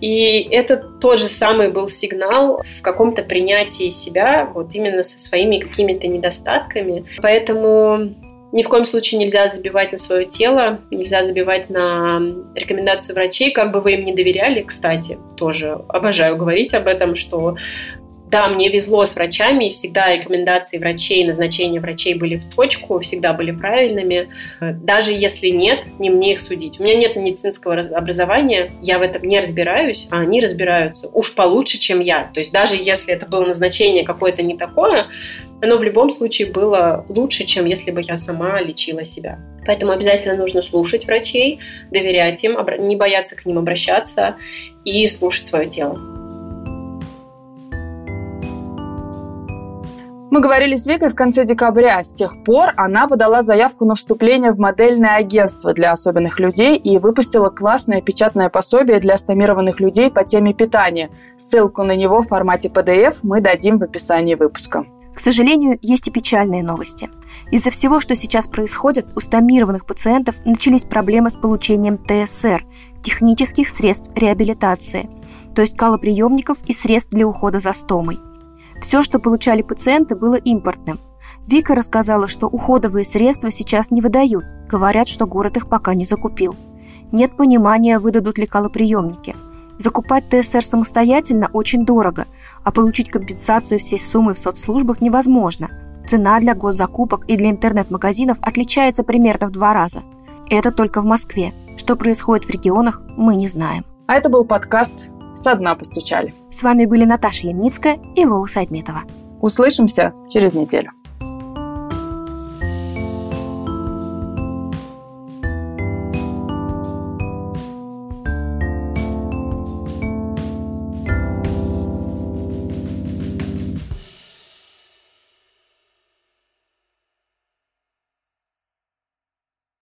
Speaker 1: И это тот же самый был сигнал в каком-то принятии себя, вот именно со своими какими-то недостатками. Поэтому ни в коем случае нельзя забивать на свое тело, нельзя забивать на рекомендацию врачей, как бы вы им не доверяли, кстати, тоже обожаю говорить об этом, что да, мне везло с врачами, и всегда рекомендации врачей, назначения врачей были в точку, всегда были правильными. Даже если нет, не мне их судить. У меня нет медицинского образования, я в этом не разбираюсь, а они разбираются уж получше, чем я. То есть даже если это было назначение какое-то не такое, оно в любом случае было лучше, чем если бы я сама лечила себя. Поэтому обязательно нужно слушать врачей, доверять им, не бояться к ним обращаться и слушать свое тело.
Speaker 3: Мы говорили с Викой в конце декабря. С тех пор она подала заявку на вступление в модельное агентство для особенных людей и выпустила классное печатное пособие для стомированных людей по теме питания. Ссылку на него в формате PDF мы дадим в описании выпуска.
Speaker 2: К сожалению, есть и печальные новости. Из-за всего, что сейчас происходит, у стомированных пациентов начались проблемы с получением ТСР – технических средств реабилитации, то есть калоприемников и средств для ухода за стомой. Все, что получали пациенты, было импортным. Вика рассказала, что уходовые средства сейчас не выдают, говорят, что город их пока не закупил. Нет понимания, выдадут ли калоприемники. Закупать ТСР самостоятельно очень дорого, а получить компенсацию всей суммы в соцслужбах невозможно. Цена для госзакупок и для интернет-магазинов отличается примерно в два раза. Это только в Москве. Что происходит в регионах, мы не знаем.
Speaker 3: А это был подкаст со дна постучали.
Speaker 2: С вами были Наташа Ямницкая и Лола Сайдметова.
Speaker 3: Услышимся через неделю.